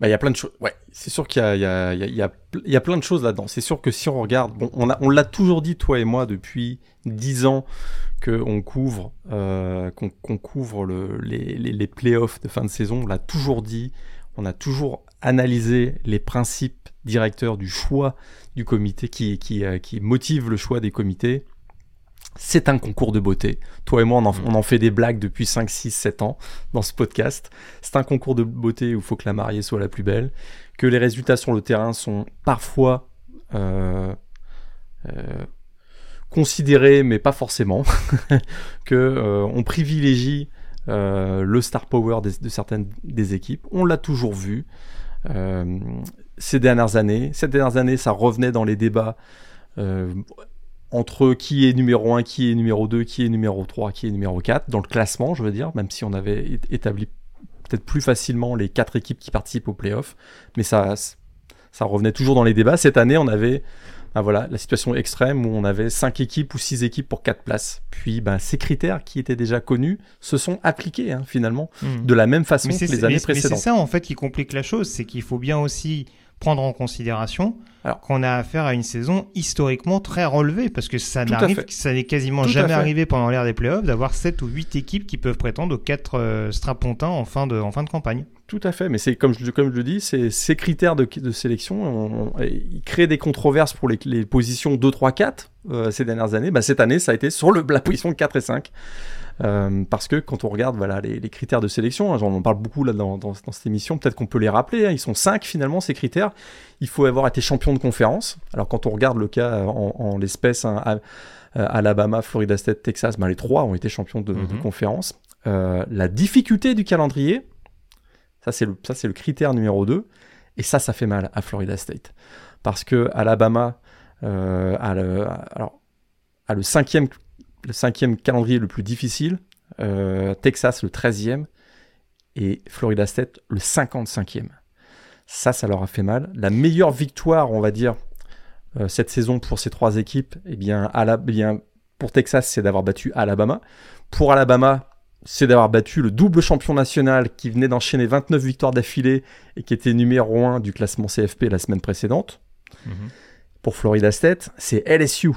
Bah, il y a plein de choses. Ouais, c'est sûr qu'il y y, y, y a plein de choses là-dedans. C'est sûr que si on regarde, bon, on, a, on l'a toujours dit, toi et moi, depuis dix ans, qu'on couvre, euh, qu'on, couvre le, les, les, les playoffs de fin de saison. On l'a toujours dit. On a toujours analysé les principes directeurs du choix du comité qui, qui, euh, qui motive le choix des comités. C'est un concours de beauté. Toi et moi, on en, on en, fait des blagues depuis 5, 6, 7 ans dans ce podcast. C'est un concours de beauté où il faut que la mariée soit la plus belle, que les résultats sur le terrain sont parfois euh, euh, considérés, mais pas forcément, *laughs* que euh, on privilégie le star power des, de certaines des équipes. On l'a toujours vu ces dernières années. Ces dernières années, ça revenait dans les débats euh, entre qui est numéro 1, qui est numéro 2, qui est numéro 3, qui est numéro 4, dans le classement, je veux dire, même si on avait établi peut-être plus facilement les quatre équipes qui participent aux playoffs, mais ça, ça revenait toujours dans les débats. Cette année, on avait ben voilà, la situation extrême où on avait 5 équipes ou 6 équipes pour 4 places. Puis ben, ces critères qui étaient déjà connus se sont appliqués hein, finalement Hmm. de la même façon Mais que les années mais précédentes. c'est ça en fait qui complique la chose, c'est qu'il faut bien aussi prendre en considération Alors- qu'on a affaire à une saison historiquement très relevée parce que ça n'arrive, ça n'est quasiment Tout jamais arrivé pendant l'ère des playoffs d'avoir 7 ou 8 équipes qui peuvent prétendre aux 4 euh, strapontins en fin de, en fin de campagne. Tout à fait, mais c'est comme je, comme je le dis, ces critères de, de sélection, on- on- ils créent des controverses pour les, les positions 2, 3, 4 euh, ces dernières années. Bah, cette année, ça a été sur le, la position 4 et 5. Euh, parce que quand on regarde voilà, les, les critères de sélection, hein, j'en en parle beaucoup là, dans, dans, dans cette émission, peut-être qu'on peut les rappeler, hein, ils sont 5 finalement ces critères. Il faut avoir été champion de conférence. Alors quand on regarde le cas en, en l'espèce, hein, à- euh, Alabama, Florida State, Texas, ben, les trois ont été champions de, de Mhm. conférence. Euh, la difficulté du calendrier, ça, c'est le, ça, le critère numéro 2. Et ça, ça fait mal à Florida State. Parce que Alabama euh, a, le, alors, a le, cinquième, le cinquième calendrier le plus difficile, Texas le 13e et Florida State le 55e. Ça, ça leur a fait mal. La meilleure victoire, on va dire, euh, cette saison pour ces trois équipes, eh bien, eh bien pour Texas, c'est d'avoir battu Alabama. Pour Alabama, c'est d'avoir battu le double champion national qui venait d'enchaîner 29 victoires d'affilée et qui était numéro 1 du classement CFP la semaine précédente. Pour Florida State, c'est LSU.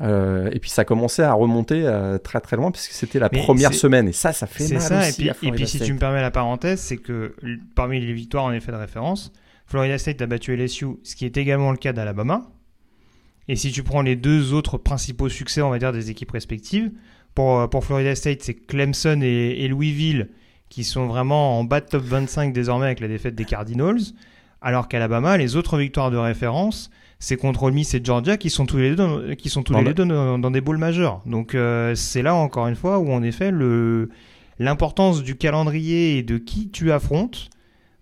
Euh, et puis ça commençait à remonter euh, très très loin puisque c'était la Mais première c'est- semaine et ça ça fait C'est mal ça, et aussi puis, et puis si State. tu me permets la parenthèse, c'est que parmi les victoires en effet de référence, Florida State a battu LSU, ce qui est également le cas d'Alabama. Et si tu prends les deux autres principaux succès, on va dire, des équipes respectives, pour, euh, pour Florida State, c'est Clemson et, et Louisville qui sont vraiment en bas de top 25 désormais avec la défaite des Cardinals, alors qu'Alabama, les autres victoires de référence, c'est contre Ole Miss et Georgia qui sont tous les deux dans, qui sont tous Dans les le- deux dans, dans des bowls majeurs. Donc euh, c'est là encore une fois où en effet le l'importance du calendrier et de qui tu affrontes,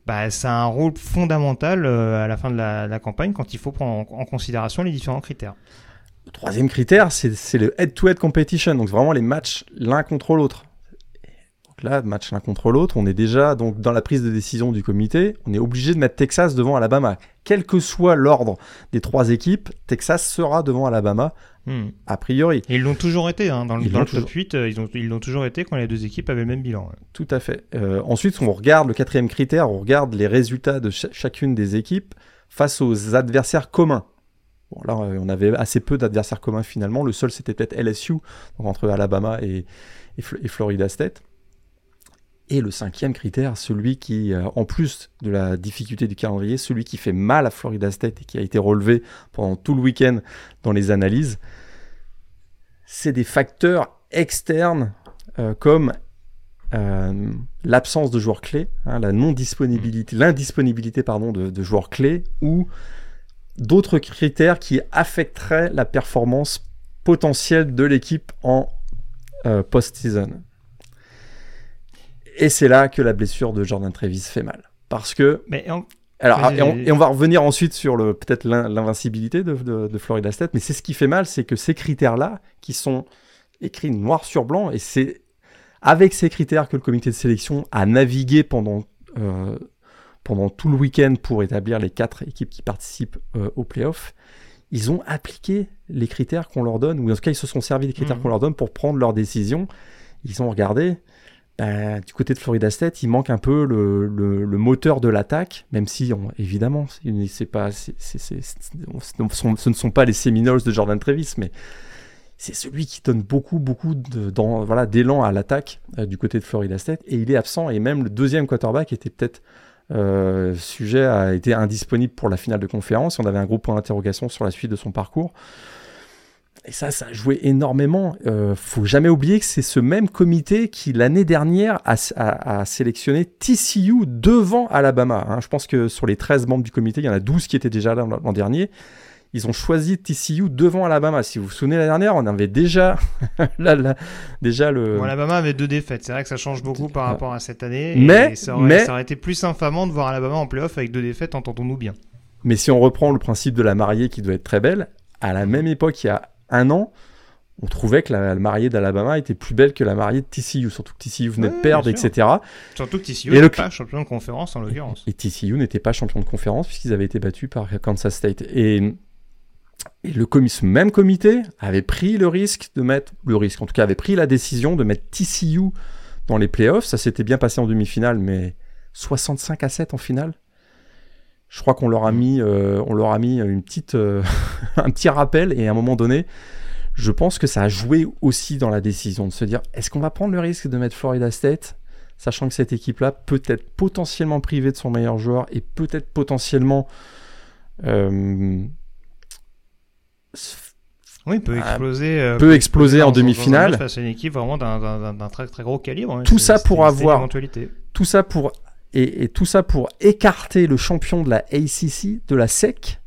bah, ça a un rôle fondamental euh, à la fin de la, la campagne quand il faut prendre en, en considération les différents critères. Le troisième critère, c'est c'est le head-to-head competition, donc vraiment les matchs l'un contre l'autre. Là, match l'un contre l'autre, on est déjà donc dans la prise de décision du comité, on est obligé de mettre Texas devant Alabama. Quel que soit l'ordre des trois équipes, Texas sera devant Alabama, Hmm. a priori. Et ils l'ont toujours été, hein, dans le, dans top 8, euh, ils ont- ils l'ont toujours été quand les deux équipes avaient le même bilan. ouais. Tout à fait. Euh, ensuite, on regarde le quatrième critère, on regarde les résultats de cha- chacune des équipes face aux adversaires communs. Bon, là, euh, on avait assez peu d'adversaires communs finalement. Le seul, c'était peut-être LSU, donc entre Alabama et, et Florida State. Et le cinquième critère, celui qui, euh, en plus de la difficulté du calendrier, celui qui fait mal à Florida State et qui a été relevé pendant tout le week-end dans les analyses, c'est des facteurs externes euh, comme euh, l'absence de joueurs clés, hein, la non-disponibilité, l'indisponibilité pardon de, joueurs clés ou d'autres critères qui affecteraient la performance potentielle de l'équipe en post-season. Et c'est là que la blessure de Jordan Travis fait mal. Parce que Mais alors, et, on, vas-y. et on va revenir ensuite sur le peut-être l'in- l'invincibilité de, de- de Florida State, mais c'est ce qui fait mal, c'est que ces critères-là, qui sont écrits noir sur blanc, et c'est avec ces critères que le comité de sélection a navigué pendant, euh, pendant tout le week-end pour établir les quatre équipes qui participent euh, aux playoffs, ils ont appliqué les critères qu'on leur donne, ou en tout cas ils se sont servis des critères Mhm. qu'on leur donne pour prendre leurs décisions. Ils ont regardé, bah, du côté de Florida State, il manque un peu le, moteur de l'attaque, même si, évidemment, ce ne sont pas les Seminoles de Jordan Travis, mais c'est celui qui donne beaucoup, beaucoup d'élan à l'attaque euh, du côté de Florida State, et il est absent, et même le deuxième quarterback était peut-être euh, sujet a été indisponible pour la finale de conférence. On avait un gros point d'interrogation sur la suite de son parcours. Et ça, ça a joué énormément. Euh, faut jamais oublier que c'est ce même comité qui, l'année dernière, a, sélectionné TCU devant Alabama. Hein. Je pense que sur les 13 membres du comité, il y en a 12 qui étaient déjà là l'an dernier. Ils ont choisi TCU devant Alabama. Si vous vous souvenez, la dernière, on avait déjà, *laughs* déjà le. Alabama avait deux défaites. C'est vrai que ça change beaucoup par rapport à cette année. Mais, ça, aurait, ça aurait été plus infamant de voir Alabama en playoff avec deux défaites, entendons-nous bien. Mais si on reprend le principe de la mariée qui doit être très belle, à la même époque, il y a un an, on trouvait que la, mariée d'Alabama était plus belle que la mariée de TCU, surtout que TCU venait de perdre, etc. Surtout que TCU n'était pas champion de conférence en l'occurrence. Et, TCU n'était pas champion de conférence puisqu'ils avaient été battus par Kansas State. Et, et le ce même comité avait pris le risque de mettre, le risque en tout cas avait pris la décision de mettre TCU dans les playoffs. Ça s'était bien passé en demi-finale, mais 65 à 7 en finale. Je crois qu'on leur a mis, euh, on leur a mis une petite, euh, *laughs* un petit rappel et à un moment donné, je pense que ça a joué aussi dans la décision de se dire est-ce qu'on va prendre le risque de mettre Florida State, sachant que cette équipe-là peut être potentiellement privée de son meilleur joueur et peut-être potentiellement euh, oui, peut exploser. peut, exploser en demi-finale. À une équipe vraiment d'un très très gros calibre. Hein. Tout ça pour avoir. Tout ça pour et, tout ça pour écarter le champion de la ACC, de la SEC,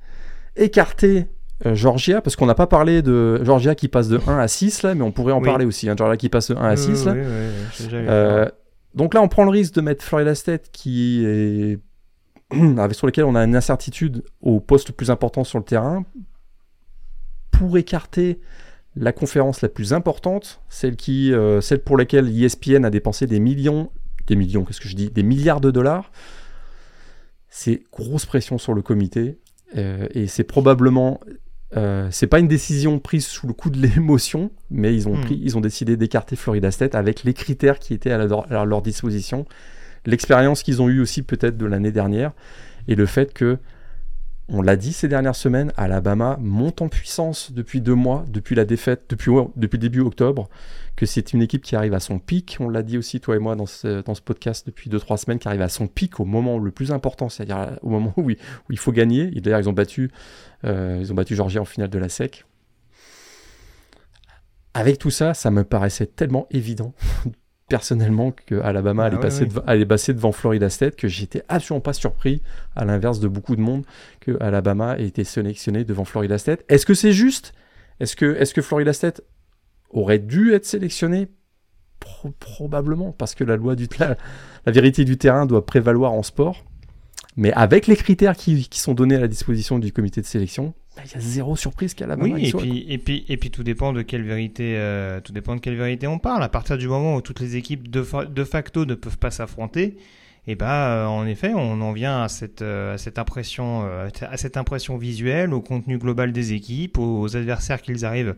écarter euh, Georgia, parce qu'on n'a pas parlé de Georgia qui passe de 1 à 6 là, mais on pourrait en parler aussi. Hein, Georgia qui passe de 1 à 6 là. Euh, donc là, on prend le risque de mettre Florida State qui est *clears throat* sur lequel on a une incertitude au poste le plus important sur le terrain pour écarter la conférence la plus importante, celle, qui, euh, celle pour laquelle ESPN a dépensé des millions des millions, qu'est-ce que je dis, des milliards de dollars. C'est grosse pression sur le comité euh, et c'est probablement euh, c'est pas une décision prise sous le coup de l'émotion, mais ils ont, hmm. pris, ils ont décidé d'écarter Florida State avec les critères qui étaient à, à leur disposition, l'expérience qu'ils ont eue aussi peut-être de l'année dernière, et le fait que on l'a dit ces dernières semaines, Alabama monte en puissance depuis deux mois, depuis la défaite, depuis, depuis début octobre, que c'est une équipe qui arrive à son pic. On l'a dit aussi, toi et moi, dans ce, dans ce podcast depuis deux, trois semaines, qui arrive à son pic au moment le plus important, c'est-à-dire au moment où, il faut gagner. Et d'ailleurs, ils ont battu, euh, ils ont battu Georgia en finale de la SEC. Avec tout ça, ça me paraissait tellement évident *laughs* personnellement que Alabama allait, ah passer allait, passer devant Florida State, que j'étais absolument pas surpris, à l'inverse de beaucoup de monde, que Alabama ait été sélectionné devant Florida State. Est-ce que c'est juste? Est-ce que, est que Florida State aurait dû être sélectionné Probablement, parce que la loi du la, la vérité du terrain doit prévaloir en sport. Mais avec les critères qui, qui sont donnés à la disposition du comité de sélection, bah, il y a zéro surprise qu'à la Oui, et puis, et, puis, et puis tout dépend de quelle vérité, euh, tout dépend de quelle vérité on parle. À partir du moment où toutes les équipes de, de facto ne peuvent pas s'affronter, et eh bah, en effet, on en vient à cette, euh, à cette impression, euh, à cette impression visuelle, au contenu global des équipes, aux, adversaires qu'ils arrivent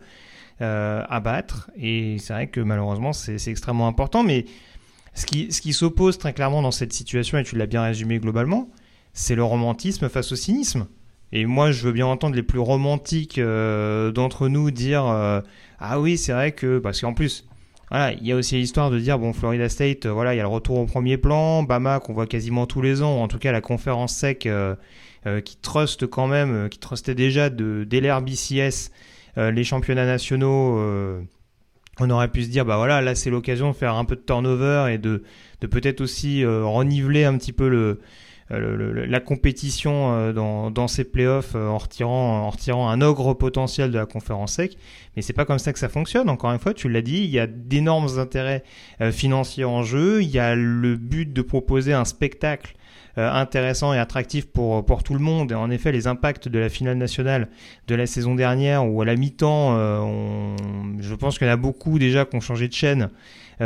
à battre. Et c'est vrai que malheureusement, c'est extrêmement important. Mais ce qui, ce qui s'oppose très clairement dans cette situation, et tu l'as bien résumé globalement, c'est le romantisme face au cynisme. Et moi, je veux bien entendre les plus romantiques euh, d'entre nous dire euh, ah oui, c'est vrai que parce qu'en plus, voilà, il y a aussi l'histoire de dire bon, Florida State, euh, voilà, il y a le retour au premier plan, Bama qu'on voit quasiment tous les ans, en tout cas la conférence sec qui truste quand même, qui trustait déjà de dès l'ère BCS les championnats nationaux. on aurait pu se dire bah voilà, là c'est l'occasion de faire un peu de turnover et de de peut-être aussi reniveler un petit peu euh, la compétition euh, dans, ces playoffs euh, en retirant, en retirant un ogre potentiel de la conférence sec. Mais c'est pas comme ça que ça fonctionne. Encore une fois, tu l'as dit, il y a d'énormes intérêts financiers en jeu. Il y a le but de proposer un spectacle intéressant et attractif pour, pour tout le monde. Et en effet, les impacts de la finale nationale de la saison dernière, où à la mi-temps, je pense qu'il y en a beaucoup déjà qui ont changé de chaîne euh,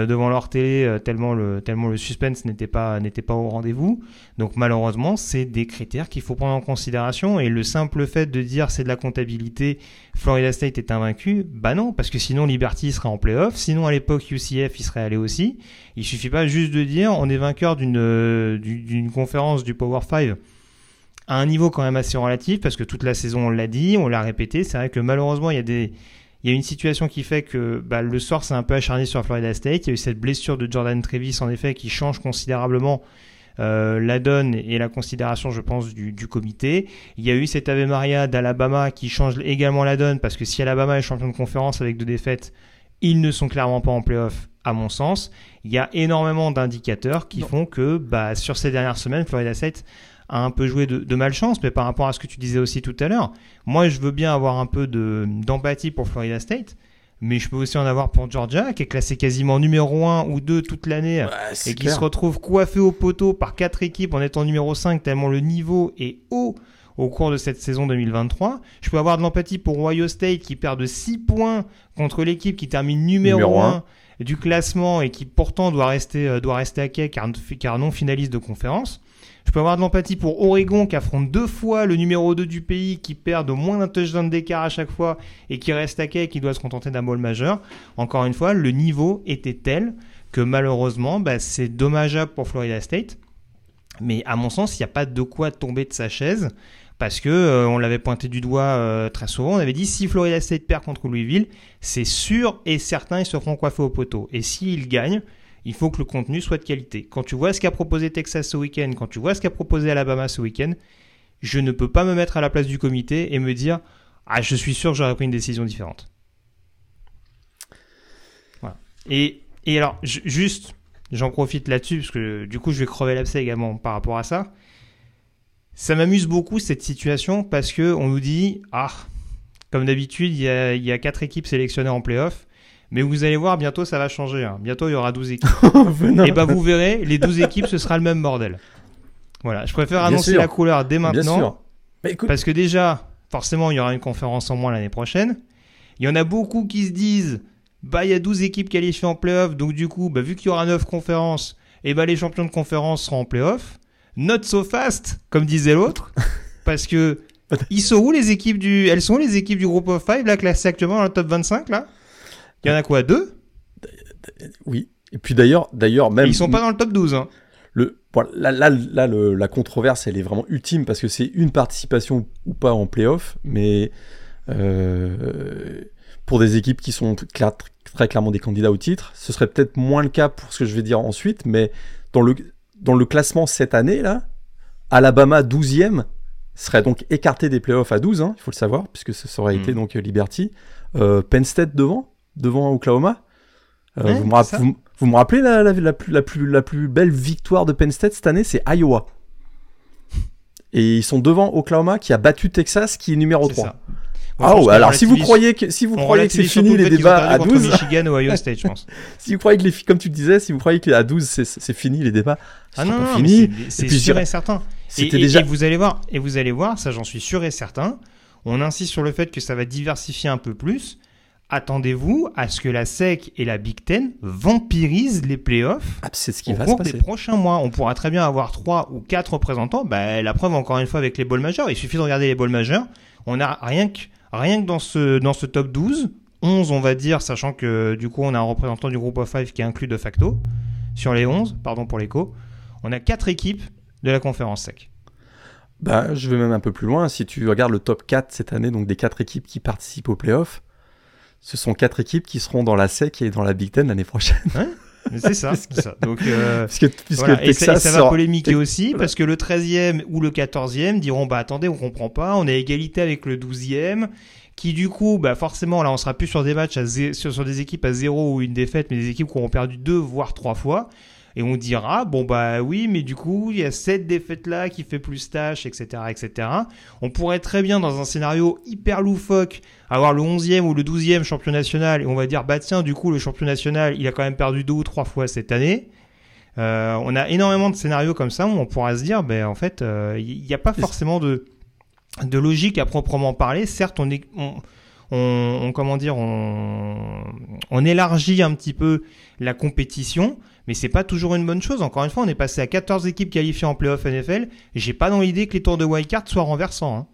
devant leur télé euh, tellement le tellement le suspense n'était pas n'était pas au rendez-vous. Donc malheureusement, c'est des critères qu'il faut prendre en considération et le simple fait de dire c'est de la comptabilité, Florida State est invaincu, bah non parce que sinon Liberty serait en playoff, sinon à l'époque UCF il serait allé aussi. Il suffit pas juste de dire on est vainqueur d'une euh, d'une conférence du Power 5 à un niveau quand même assez relatif parce que toute la saison on l'a dit, on l'a répété, c'est vrai que malheureusement il y a des il y a une situation qui fait que bah, le sort s'est un peu acharné sur Florida State. Il y a eu cette blessure de Jordan Trevis, en effet, qui change considérablement euh, la donne et la considération, je pense, du, du, comité. Il y a eu cette Ave Maria d'Alabama qui change également la donne parce que si Alabama est champion de conférence avec deux défaites, ils ne sont clairement pas en playoff, à mon sens. Il y a énormément d'indicateurs qui Non. font que bah, sur ces dernières semaines, Florida State a un peu joué de, de malchance, mais par rapport à ce que tu disais aussi tout à l'heure, moi je veux bien avoir un peu de- d'empathie pour Florida State, mais je peux aussi en avoir pour Georgia, qui est classé quasiment numéro 1 ou 2 toute l'année, et qui clair. se retrouve coiffé au poteau par quatre équipes en étant numéro 5, tellement le niveau est haut au cours de cette saison 2023. Je peux avoir de l'empathie pour Ohio State qui perd de 6 points contre l'équipe qui termine numéro, Numéro 1 un. du classement et qui pourtant doit rester, euh, doit rester à quai car, car non finaliste de conférence. Je peux avoir de l'empathie pour Oregon qui affronte deux fois le numéro 2 du pays, qui perd de moins d'un touchdown d'écart à chaque fois et qui reste à quai et qui doit se contenter d'un ball majeur. Encore une fois, le niveau était tel que malheureusement, bah, c'est dommageable pour Florida State. Mais à mon sens, il n'y a pas de quoi tomber de sa chaise parce que euh, on l'avait pointé du doigt euh, très souvent. On avait dit si Florida State perd contre Louisville, c'est sûr et certain ils se feront coiffer au poteau. Et s'ils gagnent, il faut que le contenu soit de qualité. Quand tu vois ce qu'a proposé Texas ce week-end, quand tu vois ce qu'a proposé Alabama ce week-end, je ne peux pas me mettre à la place du comité et me dire ah je suis sûr que j'aurais pris une décision différente. Voilà. Et, et alors ju- juste, j'en profite là-dessus parce que du coup je vais crever l'abcès également par rapport à ça. Ça m'amuse beaucoup cette situation parce que on nous dit ah comme d'habitude il y a, il y a quatre équipes sélectionnées en playoff. Mais vous allez voir, bientôt ça va changer. hein. Bientôt il y aura 12 équipes. *laughs* Et bah vous verrez, les 12 équipes, ce sera le même bordel. Voilà, je préfère Bien annoncer sûr. la couleur dès Bien maintenant. sûr. Mais écoute, Parce que déjà, forcément, il y aura une conférence en moins l'année prochaine. Il y en a beaucoup qui se disent, bah il y a 12 équipes qualifiées en playoff, donc du coup, bah, vu qu'il y aura 9 conférences, et bah les champions de conférence seront en playoff. Not so fast, comme disait l'autre, *laughs* parce que ils sont où les équipes du, elles sont où les équipes du groupe of 5 là classées actuellement dans le top 25 là? Il y en a quoi deux? Oui. Et puis d'ailleurs, d'ailleurs Et même Ils sont pas dans le top 12 hein. le bon, là, là, là, le- la controverse, elle est vraiment ultime parce que c'est une participation ou pas en playoff, mais euh, pour des équipes qui sont très clairement des candidats au titre, ce serait peut-être moins le cas pour ce que je vais dire ensuite, mais dans le, dans le classement cette année, là, Alabama 12e serait donc écarté des playoffs à 12, hein, il faut le savoir, puisque ce aurait été donc Liberty. Euh, Penn State devant, devant Oklahoma. Euh, Ouais, vous, me vous, vous rappelez la, la, la plus, la, plus, la plus belle victoire de Penn State cette année, c'est Iowa. Et ils sont devant Oklahoma qui a battu Texas qui est numéro C'est 3. ça. Ah ouais, alors si vous croyez que si vous croyez que c'est fini le les débats à contre 12, Michigan ou Ohio *laughs* State, je pense. si vous croyez que les fi- comme tu le disais, si vous croyez que à 12 c'est fini les débats, Ah non, non, fini. c'est- sûr et certain. Et- déjà et vous allez voir, et vous allez voir, ça j'en suis sûr et certain. On insiste sur le fait que ça va diversifier un peu plus. Attendez-vous à ce que la SEC et la Big Ten vampirisent les playoffs Ah, c'est ce qui au va se cours des passer. prochains mois. On pourra très bien avoir trois ou quatre représentants. Bah, la preuve encore une fois avec les balls majeurs. Il suffit de regarder les balls majeurs. On a rien que rien que dans ce dans ce top 12, 11 on va dire, sachant que du coup on a un représentant du groupe of 5 qui est inclus de facto sur les 11, pardon pour l'écho. On a quatre équipes de la conférence SEC. Bah, je vais même un peu plus loin. Si tu regardes le top 4 cette année, donc des quatre équipes qui participent aux playoffs, ce sont quatre équipes qui seront dans la SEC et dans la Big Ten l'année prochaine. C'est ça, c'est ça. Donc euh, puisque puisque Voilà, et, ça, et Texas ça va polémiquer aussi Voilà. parce que le 13e ou le 14e diront bah attendez on comprend pas on est à égalité avec le 12e qui du coup bah forcément là on sera plus sur des matchs à zé- sur, sur des équipes à zéro ou une défaite mais des équipes qui auront perdu deux voire trois fois et on dira bon bah oui mais du coup il y a cette défaite là qui fait plus tâche etc etc on pourrait très bien dans un scénario hyper loufoque avoir le 11e ou le 12e champion national et on va dire bah tiens du coup le champion national il a quand même perdu deux ou trois fois cette année. Euh, on a énormément de scénarios comme ça où on pourra se dire, ben en fait, il n'y a pas forcément de, de logique à proprement parler. Certes, on, est, on, on, comment dire, on, on élargit un petit peu la compétition, mais c'est pas toujours une bonne chose. Encore une fois, on est passé à 14 équipes qualifiées en playoff NFL. J'ai pas dans l'idée que les tours de wildcard soient renversants. Hein.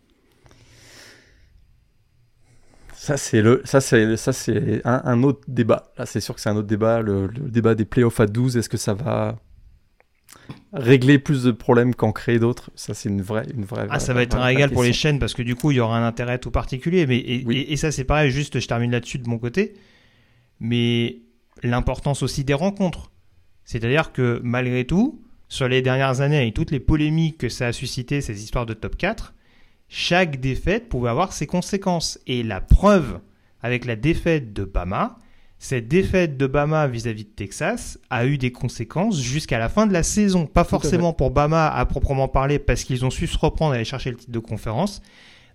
Ça c'est le, ça c'est, ça c'est un, autre débat. Là, c'est sûr que c'est un autre débat. Le, débat des playoffs à 12, est-ce que ça va régler plus de problèmes qu'en créer d'autres? Ça c'est une vraie, une vraie. Ah, ça va être un régal pour les chaînes parce que du coup, il y aura un intérêt tout particulier. Mais et, et ça c'est pareil. Juste, je termine là-dessus de mon côté. Mais l'importance aussi des rencontres. C'est-à-dire que malgré tout, sur les dernières années et toutes les polémiques que ça a suscité, ces histoires de top 4, chaque défaite pouvait avoir ses conséquences. Et la preuve avec la défaite de Bama, cette défaite de Bama vis-à-vis de Texas a eu des conséquences jusqu'à la fin de la saison. Pas forcément pour Bama à proprement parler parce qu'ils ont su se reprendre et aller chercher le titre de conférence,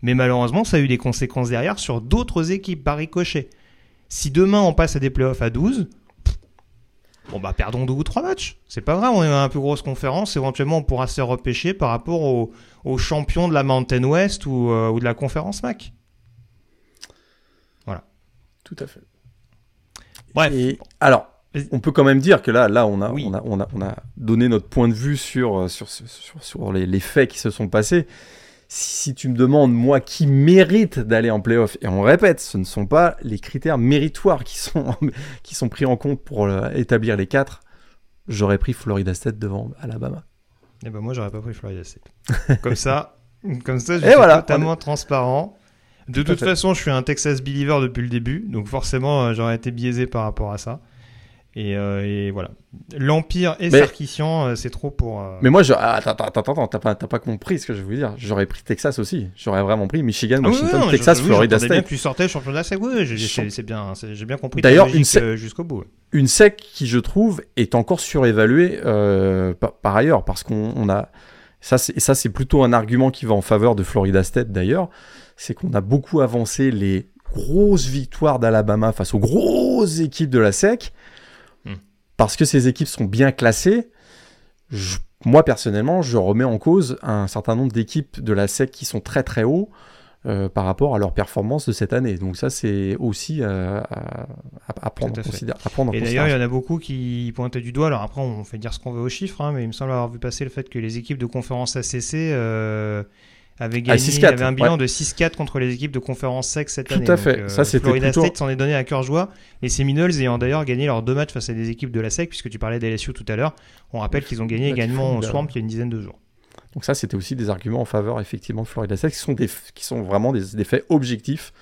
mais malheureusement ça a eu des conséquences derrière sur d'autres équipes par ricochet. Si demain on passe à des playoffs à 12, Bon bah perdons deux ou trois matchs. C'est pas grave, on est dans la plus grosse conférence. Éventuellement, on pourra se repêcher par rapport aux, champions de la Mountain West euh, ou, de la conférence MAC. Voilà. Tout à fait. Bref. alors, on peut quand même dire que là, là, on a, on a, on a, on a donné notre point de vue sur, euh, sur, sur, sur les, les, faits qui se sont passés si, tu me demandes, moi, qui mérite d'aller en playoff, et on répète, ce ne sont pas les critères méritoires qui sont, *laughs* qui sont pris en compte pour euh, établir les quatre, j'aurais pris Florida State devant Alabama. Et eh ben moi, j'aurais pas pris Florida State. comme ça, *laughs* comme ça, je suis totalement transparent. De toute façon, je suis un Texas believer depuis le début, donc forcément, euh, j'aurais été biaisé par rapport à ça. Euh, et, voilà. L'Empire et Sarkissian, euh, c'est trop pour. Euh, mais moi, je... Ah, attends, attends, attends, t'as pas, pas, compris ce que je veux dire. J'aurais pris Texas aussi. J'aurais vraiment pris Michigan, ah Washington, Texas, Florida State. bien que tu sortais championnat SEC. Oui, j'ai bien, bien compris. D'ailleurs, une jusqu'au bout. Une SEC qui, je trouve, est encore surévaluée par, ailleurs, parce qu'on a. Ça, c'est plutôt un argument qui va en faveur de Florida State d'ailleurs. C'est qu'on a beaucoup avancé les grosses victoires d'Alabama face aux grosses équipes de la SEC parce que ces équipes sont bien classées, moi personnellement, je remets en cause un certain nombre d'équipes de la SEC qui sont très très hauts euh, par rapport à leur performance de cette année. Donc ça, c'est aussi euh, à, prendre, en, considération. Et d'ailleurs, il y en a beaucoup qui pointaient du doigt. Alors après, on fait dire ce qu'on veut aux chiffres, hein, mais il me semble avoir vu passer le fait que les équipes de conférence ACC euh, avait ah, gagné, avait un bilan de 6-4 contre les équipes de conférence sec cette année. Tout à fait. ça, c'était Florida State s'en est donné à cœur joie. Les Seminoles ayant d'ailleurs gagné leurs deux matchs face à des équipes de la SEC, puisque tu parlais d'LSU tout à l'heure. On rappelle qu'ils ont gagné également au Swamp il y a une dizaine de jours. Donc ça, c'était aussi des arguments en faveur effectivement de Florida State, qui sont, des, qui sont vraiment des, faits objectifs,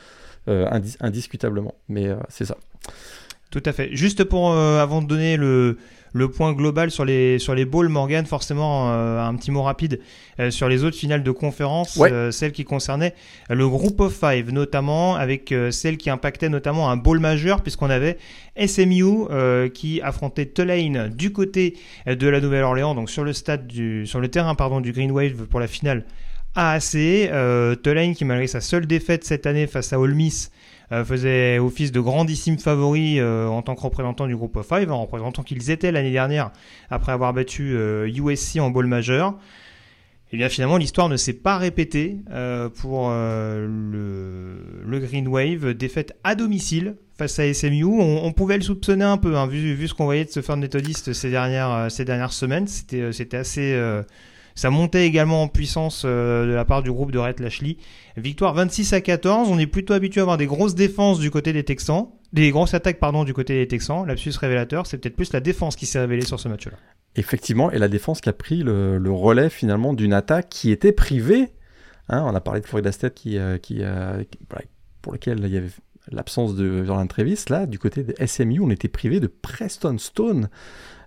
euh, indiscutablement. Mais euh, c'est ça. Tout à fait. Juste pour, euh, avant de donner le, le point global sur les, sur les balls, Morgan, forcément euh, un petit mot rapide euh, sur les autres finales de conférence, euh, celles qui concernaient le groupe of five notamment, avec celles qui impactaient notamment un ball majeur, puisqu'on avait SMU qui affrontait Tulane du côté de la Nouvelle-Orléans, donc sur le stade du, sur le terrain pardon du Green Wave pour la finale AAC. Tulane qui malgré sa seule défaite cette année face à Ole Miss faisait office de grandissime favori euh, en tant que représentant du groupe of five, en représentant qu'ils étaient l'année dernière après avoir battu USC euh, en bowl majeur. Et eh bien finalement l'histoire ne s'est pas répétée pour le, Green Wave, défaite à domicile face à SMU. On, pouvait le soupçonner un peu, hein, vu, vu, ce qu'on voyait de ce fan méthodiste ces dernières, ces dernières semaines. C'était assez ça montait également en puissance euh, de la part du groupe de Rhett Lashley. Victoire 26 à 14. On est plutôt habitué à avoir des grosses défenses du côté des Texans. Des grosses attaques, pardon, du côté des Texans. Lapsus révélateur, c'est peut-être plus la défense qui s'est révélée sur ce match-là. Effectivement, et la défense qui a pris le, relais finalement d'une attaque qui était privée. Hein, on a parlé de Florida State qui, euh, euh, pour lequel il y avait l'absence de Jordan Travis. Là, du côté de SMU, on était privé de Preston Stone.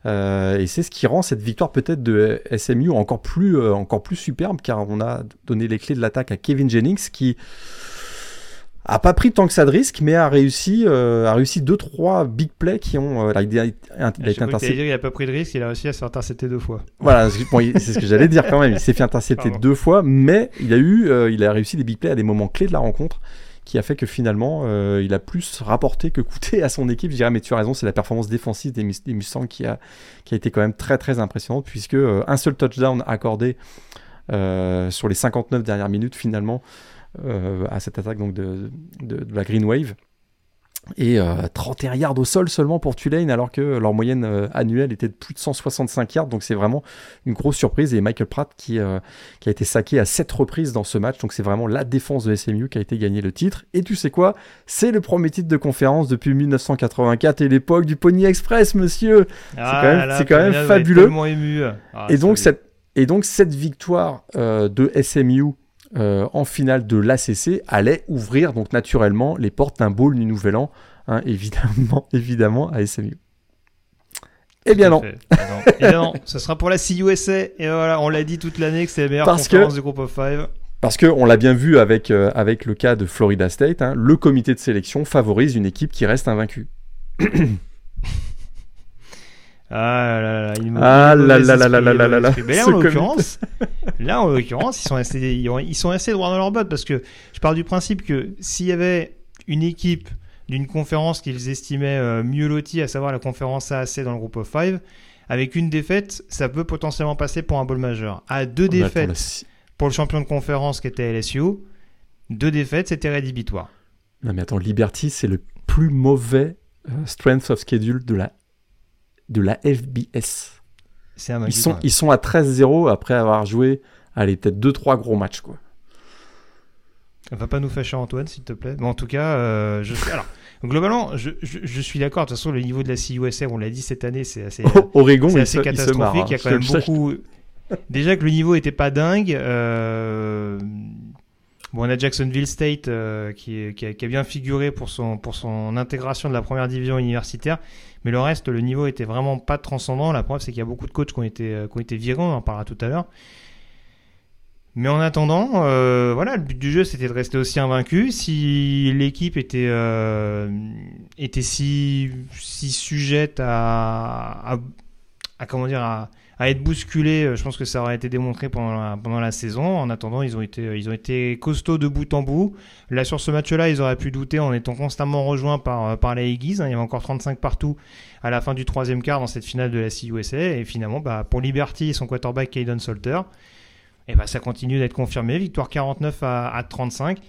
Euh, et c'est ce qui rend cette victoire peut-être de SMU encore plus, euh, encore plus superbe, car on a donné les clés de l'attaque à Kevin Jennings, qui a pas pris tant que ça de risque, mais a réussi, euh, a réussi deux trois big plays qui ont. il, a, il, Il a pas pris de risque, il a réussi à se faire intercepter deux fois. Voilà, c'est ce que j'allais dire quand même. Il s'est fait *laughs* intercepter deux fois, mais il a eu, il a réussi des big plays à des moments clés de la rencontre qui a fait que finalement, euh, il a plus rapporté que coûté à son équipe. Je dirais, mais tu as raison, c'est la performance défensive des, des qui a, été quand même très très impressionnante, puisque euh, un seul touchdown accordé euh, sur les 59 dernières minutes finalement à cette attaque donc de la Green Wave. Et 31 euh, yards au sol seulement pour Tulane, alors que leur moyenne euh, annuelle était de plus de 165 yards. Donc c'est vraiment une grosse surprise. Et Michael Pratt qui, euh, qui a été saqué à 7 reprises dans ce match. Donc c'est vraiment la défense de SMU qui a été gagné le titre. Et tu sais quoi? C'est le premier titre de conférence depuis 1984 et l'époque du Pony Express, monsieur. Ah c'est quand même, fabuleux. Ah, et, donc cette, et donc cette victoire de SMU euh, en finale de l'ACC allait ouvrir donc naturellement les portes d'un bowl du Nouvel An, hein, *laughs* évidemment, évidemment à SMU. Eh bien non. Eh bien non, ce sera pour la CUSA et voilà, on l'a dit toute l'année que c'est la meilleure Parce conférence du groupe of five. Parce qu'on l'a bien vu avec, euh, avec le cas de Florida State, hein, le comité de sélection favorise une équipe qui reste invaincue. *clears throat* Ah là là, il me ah là là là là là là là Mais là, en l'occurrence, là, en l'occurrence, ils sont restés, ils sont restés droit dans leur botte parce que je pars du principe que s'il y avait une équipe d'une conférence qu'ils estimaient euh, mieux lotie, à savoir la conférence AAC dans le groupe of five, avec une défaite, ça peut potentiellement passer pour un bol majeur. À deux défaites pour le champion de conférence qui était LSU, deux défaites, c'était rédhibitoire. Non mais attends, Liberty, c'est le plus mauvais euh, strength of schedule de la de la FBS. ils, sont, ils sont à 13-0 après avoir joué, allez, peut-être 2-3 gros matchs. quoi. Va pas nous fâcher Antoine, s'il te plaît. Mais en tout cas, euh, je Alors, globalement, je, je, suis d'accord. De toute façon, le niveau de la CUSA, on l'a dit cette année, c'est assez, *laughs* Oregon, c'est assez catastrophique. il y a quand même beaucoup. Déjà que le niveau était pas dingue. Euh... Bon, on a Jacksonville State euh, qui, qui, a, qui, a, bien figuré pour son, pour son intégration de la première division universitaire. Mais le reste, le niveau était vraiment pas transcendant. La preuve, c'est qu'il y a beaucoup de coachs qui ont été, euh, qui ont été virés, on en parlera tout à l'heure. Mais en attendant, euh, voilà, le but du jeu, c'était de rester aussi invaincu. Si l'équipe était, euh, était si, si sujette à, à, à, comment dire, à, à être bousculé, euh, je pense que ça aurait été démontré pendant la, saison. En attendant, ils ont été, euh, ils ont été costauds de bout en bout. Là, sur ce match-là, ils auraient pu douter en étant constamment rejoints par, euh, par la Higgies. Hein. Il y avait encore 35 partout à la fin du troisième quart dans cette finale de la CUSA. Et finalement, bah, pour Liberty et son quarterback Caden Salter, et bah, ça continue d'être confirmé. Victoire 49 à, à 35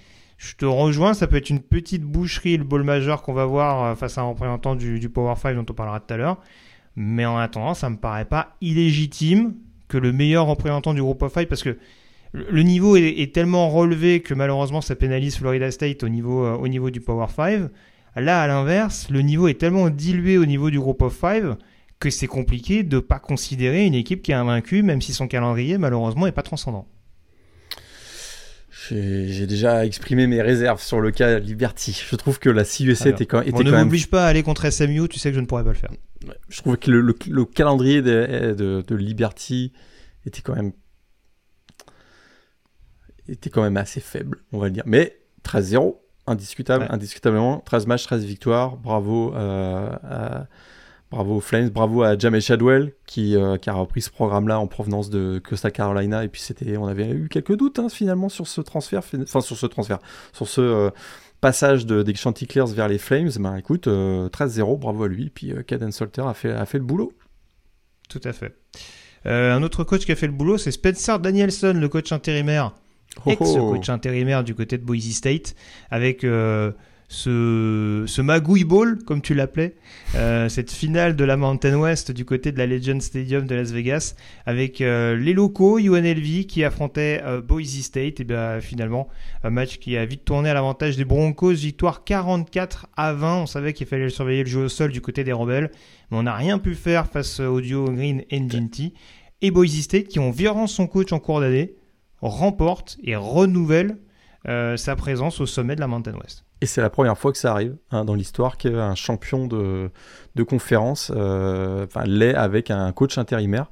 je te rejoins, ça peut être une petite boucherie, le ball majeur qu'on va voir face à un représentant du, du Power 5 dont on parlera tout à l'heure. Mais en attendant, ça me paraît pas illégitime que le meilleur représentant du groupe of five, parce que le niveau est, tellement relevé que malheureusement ça pénalise Florida State au niveau, euh, du Power 5. Là, à l'inverse, le niveau est tellement dilué au niveau du groupe of five que c'est compliqué de ne pas considérer une équipe qui est invaincue, même si son calendrier, malheureusement, n'est pas transcendant. J'ai déjà exprimé mes réserves sur le cas Liberty. Je trouve que la CUSA était quand, était on ne m'oblige pas à aller contre SMU, tu sais que je ne pourrais pas le faire. Je trouve que le, calendrier de, Liberty était quand même était quand même assez faible, on va le dire. Mais 13-0, indiscutable, indiscutablement. 13 matchs, 13 victoires. Bravo euh, à Bravo aux Flames, bravo à Jamie Shadwell qui, euh, qui a repris ce programme-là en provenance de Costa Carolina. Et puis c'était, on avait eu quelques doutes hein, finalement sur ce transfert, enfin sur ce transfert, sur ce euh, passage de, des Chanticleers vers les Flames. Ben écoute, 13-0, euh, bravo à lui. Puis Caden Solter a fait, a fait le boulot. Tout à fait. un autre coach qui a fait le boulot, c'est Spencer Danielson, le coach intérimaire, oh, ex-coach oh. intérimaire du côté de Boise State, avec ce, magouille ball, comme tu l'appelais, euh, cette finale de la Mountain West du côté de la Legend Stadium de Las Vegas, avec euh, les locaux UNLV qui affrontaient euh, Boise State, et bien finalement un match qui a vite tourné à l'avantage des Broncos, victoire 44 à 20. On savait qu'il fallait surveiller le jeu au sol du côté des rebelles, mais on n'a rien pu faire face au duo Green et Ginty. Et Boise State qui, en virant son coach en cours d'année, remporte et renouvelle sa présence au sommet de la Mountain West. Et c'est la première fois que ça arrive hein, dans l'histoire qu'un champion de, de conférence euh, l'est avec un coach intérimaire.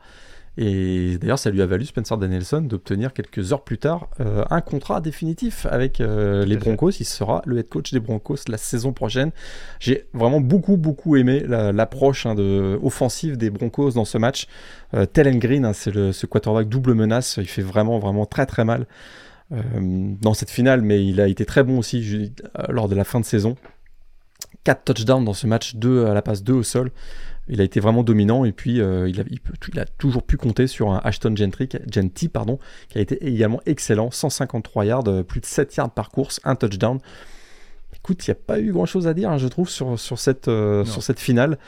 Et d'ailleurs, ça lui a valu Spencer Danielson d'obtenir quelques heures plus tard euh, un contrat définitif avec euh, les Broncos. Il sera le head coach des Broncos la saison prochaine. J'ai vraiment beaucoup, beaucoup aimé l'approche hein, de, offensive des Broncos dans ce match. Tellen Green, hein, c'est ce quarterback double menace. Il fait vraiment, vraiment très, très mal. Euh, dans cette finale, mais il a été très bon aussi euh, lors de la fin de saison. 4 touchdowns dans ce match, 2 à la passe, 2 au sol. Il a été vraiment dominant et puis euh, il, a, il, a, toujours pu compter sur un Ashton Gentry, Genty pardon, qui a été également excellent. 153 yards, plus de 7 yards par course, un touchdown. Écoute, il n'y a pas eu grand chose à dire, hein, je trouve, sur, sur, cette, euh, sur cette finale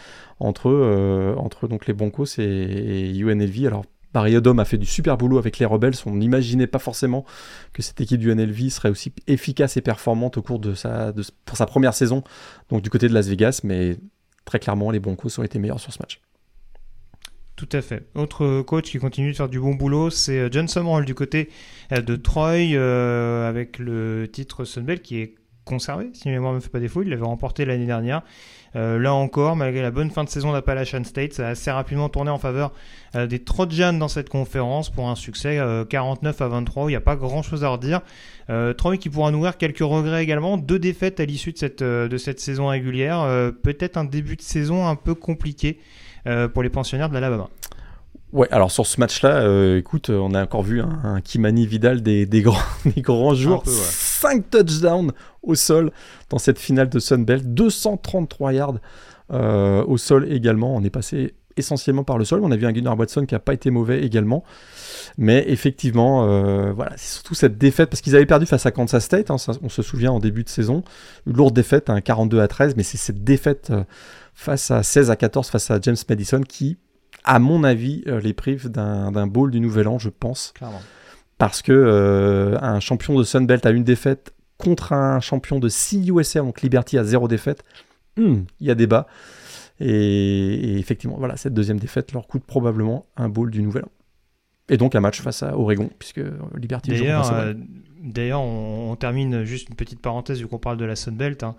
entre, entre donc les Broncos et, et UNLV. Alors, Barry Odom a fait du super boulot avec les Rebels. On n'imaginait pas forcément que cette équipe du UNLV serait aussi efficace et performante au cours de sa, pour sa première saison, donc du côté de Las Vegas. Mais très clairement, les Broncos ont été meilleurs sur ce match. Tout à fait. Autre coach qui continue de faire du bon boulot, c'est euh, John Summerall du côté euh, de Troy euh, avec le titre Sunbelt qui est conservé, si ma mémoire ne me fait pas défaut. Il l'avait remporté l'année dernière. Là encore, malgré la bonne fin de saison d'Appalachian State, ça a assez rapidement tourné en faveur des Trojans dans cette conférence pour un succès 49 à 23 il n'y a pas grand chose à redire. Euh, Troy qui pourra nourrir quelques regrets également. Deux défaites à l'issue de cette, euh, de cette saison régulière. Euh, peut-être un début de saison un peu compliqué pour les pensionnaires de l'Alabama. Ouais, alors sur ce match-là, écoute, on a encore vu un, Kimani Vidal des, des, grands, *laughs* des grands jours. 5 touchdowns au sol dans cette finale de Sunbelt. 233 yards au sol également. On est passé essentiellement par le sol. On a vu un Gunnar Watson qui n'a pas été mauvais également. Mais effectivement, euh, voilà, c'est surtout cette défaite, parce qu'ils avaient perdu face à Kansas State, hein, on se souvient en début de saison, une lourde défaite, un 42 à 13, mais c'est cette défaite euh, face à 16 à 14 face à James Madison qui, à mon avis, euh, les prive d'un bowl du Nouvel An, je pense. Parce que un champion de Sunbelt a une défaite contre un champion de CUSA, donc Liberty à zéro défaite, hmm, il y a débat. Et, et, effectivement, voilà, cette deuxième défaite leur coûte probablement un bowl du Nouvel An. Et donc un match face à Oregon, puisque Liberty D'ailleurs, euh, d'ailleurs on, termine juste une petite parenthèse vu qu'on parle de la Sunbelt. Hein.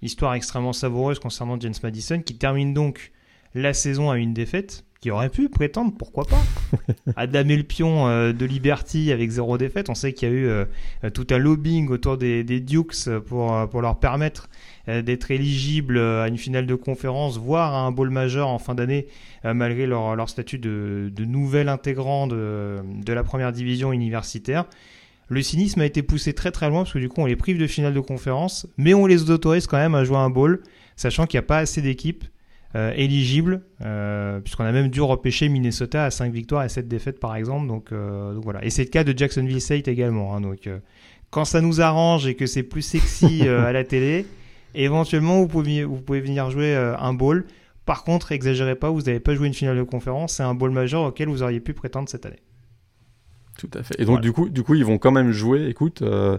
Histoire extrêmement savoureuse concernant James Madison, qui termine donc la saison à une défaite, qui aurait pu prétendre, pourquoi pas, *laughs* à damer le pion euh, de Liberty avec zéro défaite. On sait qu'il y a eu euh, tout un lobbying autour des, des Dukes pour, pour leur permettre euh, d'être éligibles à une finale de conférence, voire à un bowl majeur en fin d'année, euh, malgré leur, leur, statut de, de nouvel intégrant de, de la première division universitaire. Le cynisme a été poussé très très loin parce que du coup on les prive de finale de conférence, mais on les autorise quand même à jouer un bowl, sachant qu'il n'y a pas assez d'équipes euh, éligibles, puisqu'on a même dû repêcher Minnesota à 5 victoires et 7 défaites par exemple. Donc, donc voilà. Et c'est le cas de Jacksonville State également. Hein, donc quand ça nous arrange et que c'est plus sexy *laughs* à la télé, éventuellement, vous pouvez, vous pouvez venir jouer euh, un bowl. Par contre, exagérez pas, vous n'avez pas joué une finale de conférence, c'est un bowl majeur auquel vous auriez pu prétendre cette année. Tout à fait. Et donc, du, coup, du coup, ils vont quand même jouer, écoute, euh,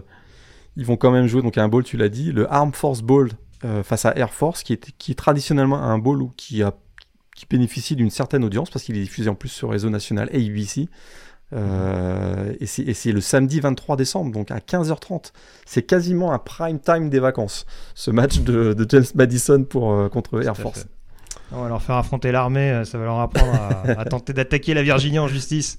ils vont quand même jouer donc un bowl, tu l'as dit, le Armed Force Bowl euh, face à Air Force, qui est, qui est traditionnellement un bowl qui, a, qui bénéficie d'une certaine audience parce qu'il est diffusé en plus sur réseau national ABC. Euh, et c'est le samedi 23 décembre, donc à 15h30. C'est quasiment un prime time des vacances, ce match de, James Madison pour, euh, contre Air Force. On va leur faire affronter l'armée, euh, ça va leur apprendre à, *laughs* tenter d'attaquer la Virginie en justice.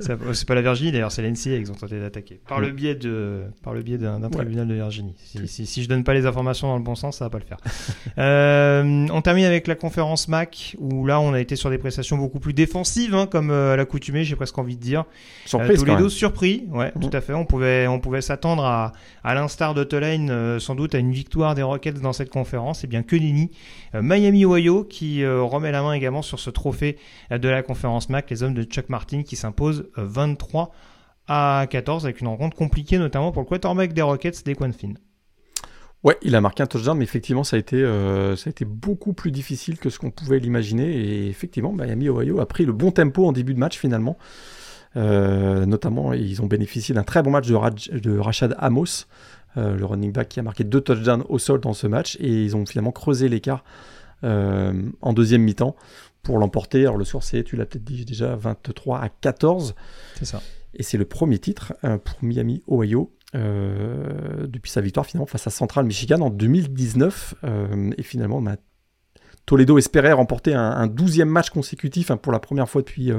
C'est pas la Virginie d'ailleurs, c'est l'NCA qu'ils ont tenté d'attaquer. Par le biais de, par le biais d'un tribunal de Virginie. Si, si, je donne pas les informations dans le bon sens, ça va pas le faire. *laughs* euh, on termine avec la conférence MAC où là on a été sur des prestations beaucoup plus défensives, hein, comme euh, à l'accoutumée, j'ai presque envie de dire. Surprise, euh, tous les deux surpris, ouais, mmh. tout à fait. On pouvait, on pouvait s'attendre à, à l'instar de Tulane, euh, sans doute à une victoire des Rockets dans cette conférence. Et eh bien que Nini, Miami Ohio qui euh, remet la main également sur ce trophée euh, de la conférence MAC, les hommes de Chuck Martin qui s'imposent 23 euh, à 14 avec une rencontre compliquée notamment pour le quarterback des Rockets, Dequan Finn. Ouais, il a marqué un touchdown, mais effectivement, ça a été, beaucoup plus difficile que ce qu'on pouvait l'imaginer. Et effectivement, Miami Ohio a pris le bon tempo en début de match finalement. notamment, ils ont bénéficié d'un très bon match de, de Rachad Amos, le running back qui a marqué deux touchdowns au sol dans ce match. Et ils ont finalement creusé l'écart euh, en deuxième mi-temps pour l'emporter. Alors le score c'est, tu l'as peut-être dit déjà, 23 à 14. C'est ça. Et c'est le premier titre euh, pour Miami, Ohio, euh, depuis sa victoire finalement face à Central Michigan en 2019. et finalement, bah, Toledo espérait remporter un, 12e match consécutif hein, pour la première fois depuis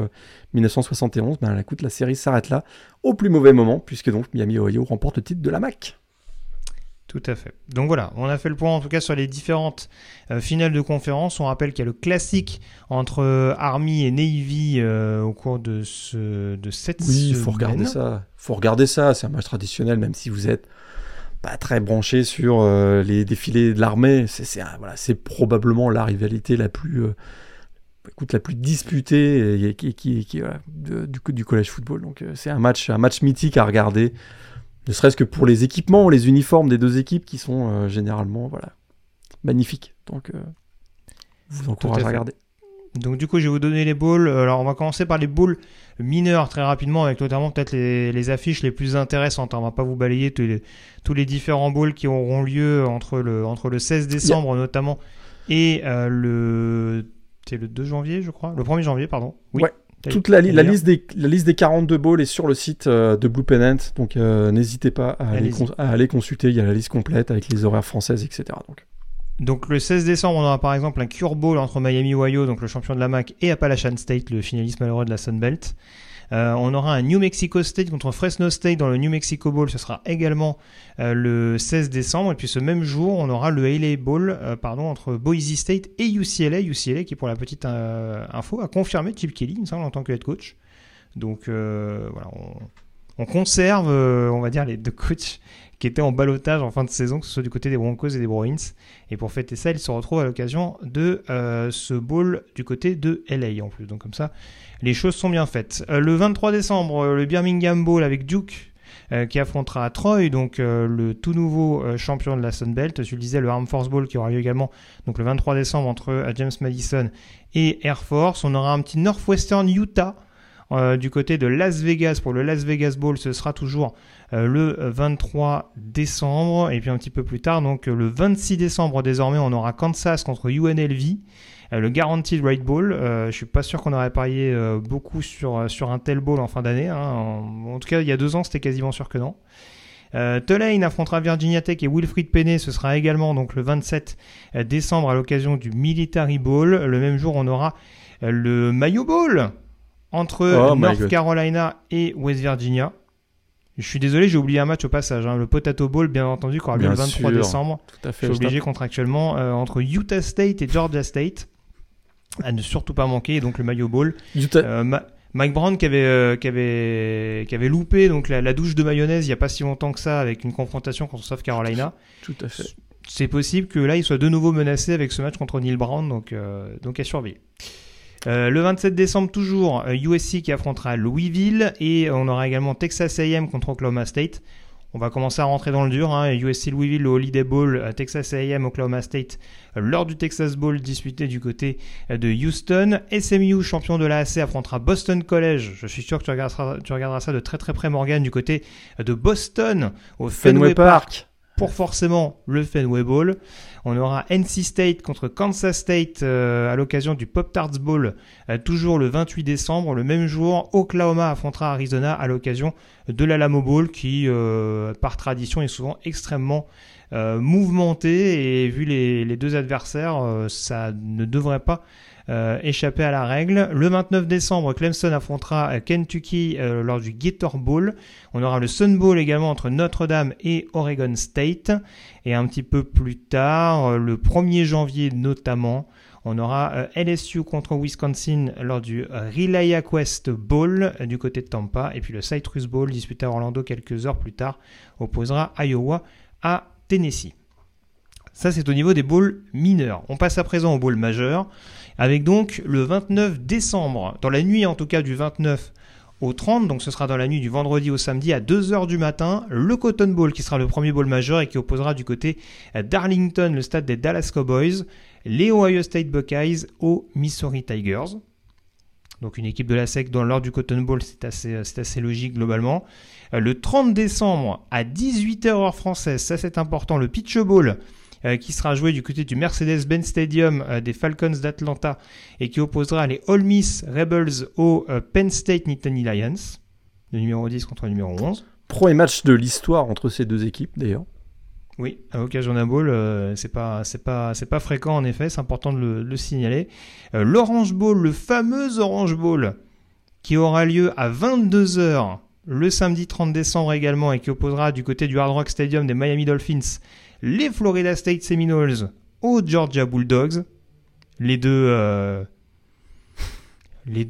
1971. Ben, écoute, la série s'arrête là, au plus mauvais moment, puisque donc Miami Ohio remporte le titre de la MAC. Tout à fait. Donc voilà, on a fait le point en tout cas sur les différentes euh, finales de conférence. On rappelle qu'il y a le classique entre euh, Army et Navy euh, au cours de, ce, de cette Oui, il faut regarder ça. faut regarder ça. C'est un match traditionnel, même si vous êtes pas très branché sur les défilés de l'armée. C'est voilà, probablement la rivalité la plus, écoute, la plus disputée et, qui, qui, du, du collège football. Donc c'est un match, un match mythique à regarder, ne serait-ce que pour les équipements, les uniformes des deux équipes qui sont généralement voilà, magnifiques. Donc je vous encourage à regarder. Donc du coup, je vais vous donner les balls. Alors on va commencer par les balls mineurs très rapidement, avec notamment peut-être les, affiches les plus intéressantes. On va pas vous balayer tous les, différents balls qui auront lieu entre le, entre le 16 décembre notamment et euh, le... C'est le 2 janvier, je crois. Le 1er janvier, pardon. Oui. Toute la, la, liste des, la liste des 42 balls est sur le site euh, de Blue Pennant, donc euh, n'hésitez pas à aller, à aller, consulter, il y a la liste complète avec les horaires françaises, etc. Donc. Donc le 16 décembre, on aura par exemple un Cure Bowl entre Miami Ohio, donc le champion de la MAC, et Appalachian State, le finaliste malheureux de la Sun Belt. Euh, on aura un New Mexico State contre Fresno State dans le New Mexico Bowl, ce sera également euh, le 16 décembre. Et puis ce même jour, on aura le LA Bowl euh, pardon, entre Boise State et UCLA. UCLA qui, pour la petite info, a confirmé Chip Kelly, il me semble, en tant que head coach. Donc voilà, on, on conserve, on va dire, les deux coachs qui étaient en balotage en fin de saison, que ce soit du côté des Broncos et des Bruins. Et pour fêter ça, ils se retrouvent à l'occasion de ce bowl du côté de LA en plus. Donc comme ça, les choses sont bien faites. Euh, le 23 décembre, euh, le Birmingham Bowl avec Duke qui affrontera Troy, donc le tout nouveau champion de la Sun Belt. Je le disais, le Armed Force Bowl qui aura lieu également donc le 23 décembre entre James Madison et Air Force. On aura un petit Northwestern Utah du côté de Las Vegas pour le Las Vegas Bowl. Ce sera toujours euh, le 23 décembre. Et puis un petit peu plus tard, donc le 26 décembre désormais, on aura Kansas contre UNLV euh, le Guaranteed Rate Bowl. Euh, je suis pas sûr qu'on aurait parié beaucoup sur, sur un tel bowl en fin d'année. Hein. En, tout cas, il y a deux ans, c'était quasiment sûr que non. Tulane affrontera Virginia Tech et Wilfried Penney. Ce sera également donc le 27 décembre à l'occasion du Military Bowl. Le même jour, on aura le Mayo Bowl entre oh North Carolina et West Virginia. Je suis désolé, j'ai oublié un match au passage. Hein. Le Potato Bowl, bien entendu, qui aura lieu le 23 décembre. Tout à fait. Je suis obligé contractuellement euh, entre Utah State et Georgia State à ne surtout pas manquer. donc le Mayo Bowl. Euh, Mike Brown qui avait, euh, qui avait, qui avait loupé donc la, douche de mayonnaise il n'y a pas si longtemps que ça avec une confrontation contre South Carolina. Tout à fait. C'est possible que là il soit de nouveau menacé avec ce match contre Neil Brown, donc, donc à surveiller. Euh, le 27 décembre, toujours, USC euh, qui affrontera Louisville et on aura également Texas AM contre Oklahoma State. On va commencer à rentrer dans le dur. Hein. USC Louisville, le Holiday Bowl, euh, Texas AM, Oklahoma State, lors du Texas Bowl disputé du côté de Houston. SMU, champion de l'AAC, affrontera Boston College. Je suis sûr que tu regarderas, tu regarderas ça de très très près, Morgan, du côté de Boston, au Fenway, Park pour forcément le Fenway Bowl. On aura NC State contre Kansas State euh, à l'occasion du Pop Tarts Bowl, euh, toujours le 28 décembre. Le même jour, Oklahoma affrontera Arizona à l'occasion de l'Alamo Bowl, qui euh, par tradition est souvent extrêmement mouvementé. Et vu les, deux adversaires, ça ne devrait pas échappé à la règle. Le 29 décembre, Clemson affrontera Kentucky euh, lors du Gator Bowl. On aura le Sun Bowl également entre Notre-Dame et Oregon State. Et un petit peu plus tard, euh, le 1er janvier notamment, on aura LSU contre Wisconsin lors du Relaya Quest Bowl du côté de Tampa. Et puis le Citrus Bowl disputé à Orlando quelques heures plus tard opposera Iowa à Tennessee. Ça, c'est au niveau des bowls mineurs. On passe à présent au bowl majeur. Avec donc le 29 décembre, dans la nuit en tout cas du 29 au 30, donc ce sera dans la nuit du vendredi au samedi à 2h du matin, le Cotton Bowl qui sera le premier bowl majeur et qui opposera du côté d'Arlington le stade des Dallas Cowboys, les Ohio State Buckeyes aux Missouri Tigers. Donc une équipe de la SEC dans l'ordre du Cotton Bowl, c'est assez, assez logique globalement. Euh, le 30 décembre à 18h heure française, ça c'est important, le Pitch Bowl euh, qui sera joué du côté du Mercedes-Benz Stadium euh, des Falcons d'Atlanta et qui opposera les Ole Miss Rebels au euh, Penn State Nittany Lions, le numéro 10 contre le numéro 11. Premier match de l'histoire entre ces deux équipes d'ailleurs. Oui, à d'un bowl, c'est pas c'est pas c'est pas fréquent en effet, c'est important de le, signaler. L'Orange Bowl, le fameux Orange Bowl, qui aura lieu à 22h le samedi 30 décembre également et qui opposera du côté du Hard Rock Stadium des Miami Dolphins les Florida State Seminoles aux Georgia Bulldogs. Les deux, euh, les,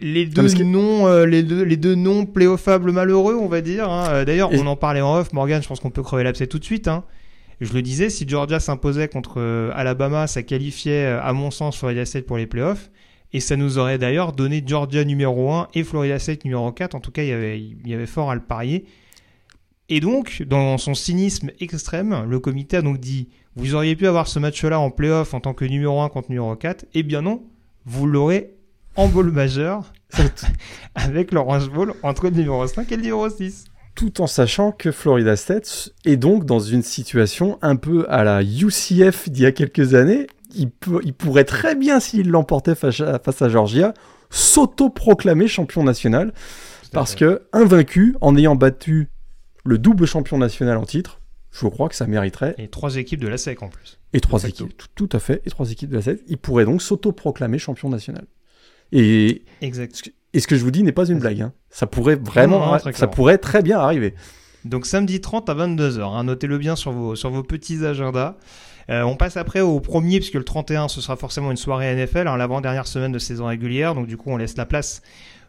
les deux noms, les deux, les deux noms playoffables malheureux, on va dire. Hein. D'ailleurs, on en parlait en off. Morgan, je pense qu'on peut crever l'abcès tout de suite. Hein. Je le disais, si Georgia s'imposait contre Alabama, ça qualifiait, à mon sens, Florida State pour les playoffs. Et ça nous aurait d'ailleurs donné Georgia numéro 1 et Florida State numéro 4. En tout cas, il y avait, il y avait fort à le parier. Et donc, dans son cynisme extrême, le comité a donc dit Vous auriez pu avoir ce match-là en playoff en tant que numéro 1 contre numéro 4. Eh bien non, vous l'aurez en bowl majeur *laughs* avec l'Orange Bowl entre le numéro 5 et le numéro 6 tout en sachant que Florida State est donc dans une situation un peu à la UCF d'il y a quelques années, il, pourrait très bien, s'il l'emportait face à, Georgia, s'auto-proclamer champion national. Parce que, invaincu, en ayant battu le double champion national en titre, je crois que ça mériterait. Et trois équipes de la SEC en plus. Et trois équipes, tout, à fait, et trois équipes de la SEC. Il pourrait donc s'auto-proclamer champion national. Et, exact. et ce que je vous dis n'est pas une blague. Hein. Ça pourrait vraiment, ça pourrait très bien arriver. Donc samedi 30 à 22h, hein. notez-le bien sur vos, sur vos petits agendas. Euh, on passe après au premier, puisque le 31, ce sera forcément une soirée NFL, hein, l'avant-dernière semaine de saison régulière. Donc du coup, on laisse la place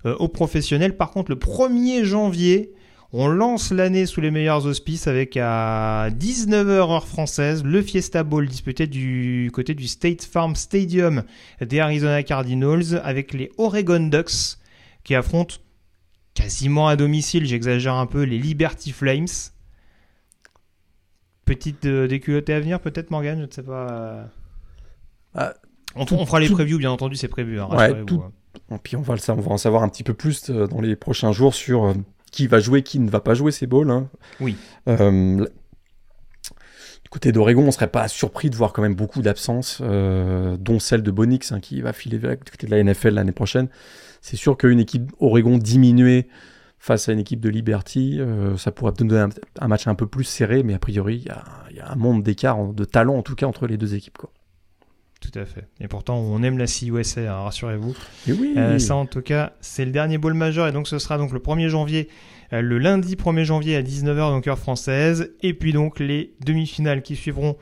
euh, aux professionnels. Par contre, le 1er janvier, on lance l'année sous les meilleurs auspices avec à 19h heure française le Fiesta Bowl disputé du côté du State Farm Stadium des Arizona Cardinals avec les Oregon Ducks qui affrontent quasiment à domicile, j'exagère un peu, les Liberty Flames petite euh, déculottée à venir, peut-être, Morgan Je ne sais pas. Ah, on, fera les previews, bien entendu, c'est prévu. Hein, ouais, tout... Et puis on va, on va en savoir un petit peu plus euh, dans les prochains jours sur euh, qui va jouer, qui ne va pas jouer ces balls. Hein. Oui. du côté d'Oregon, on ne serait pas surpris de voir quand même beaucoup d'absences, dont celle de Bonix hein, qui va filer du côté de la NFL l'année prochaine. C'est sûr qu'une équipe Oregon diminuée face à une équipe de Liberty, euh, ça pourrait donner un, match un peu plus serré, mais a priori, il y, a, un monde d'écart, de talent en tout cas, entre les deux équipes. Quoi. Tout à fait. Et pourtant, on aime la CUSA, hein, rassurez-vous. oui. Euh, ça, en tout cas, c'est le dernier bowl majeur, et donc ce sera donc le 1er janvier, euh, le lundi 1er janvier à 19h, donc heure française, et puis donc les demi-finales qui suivront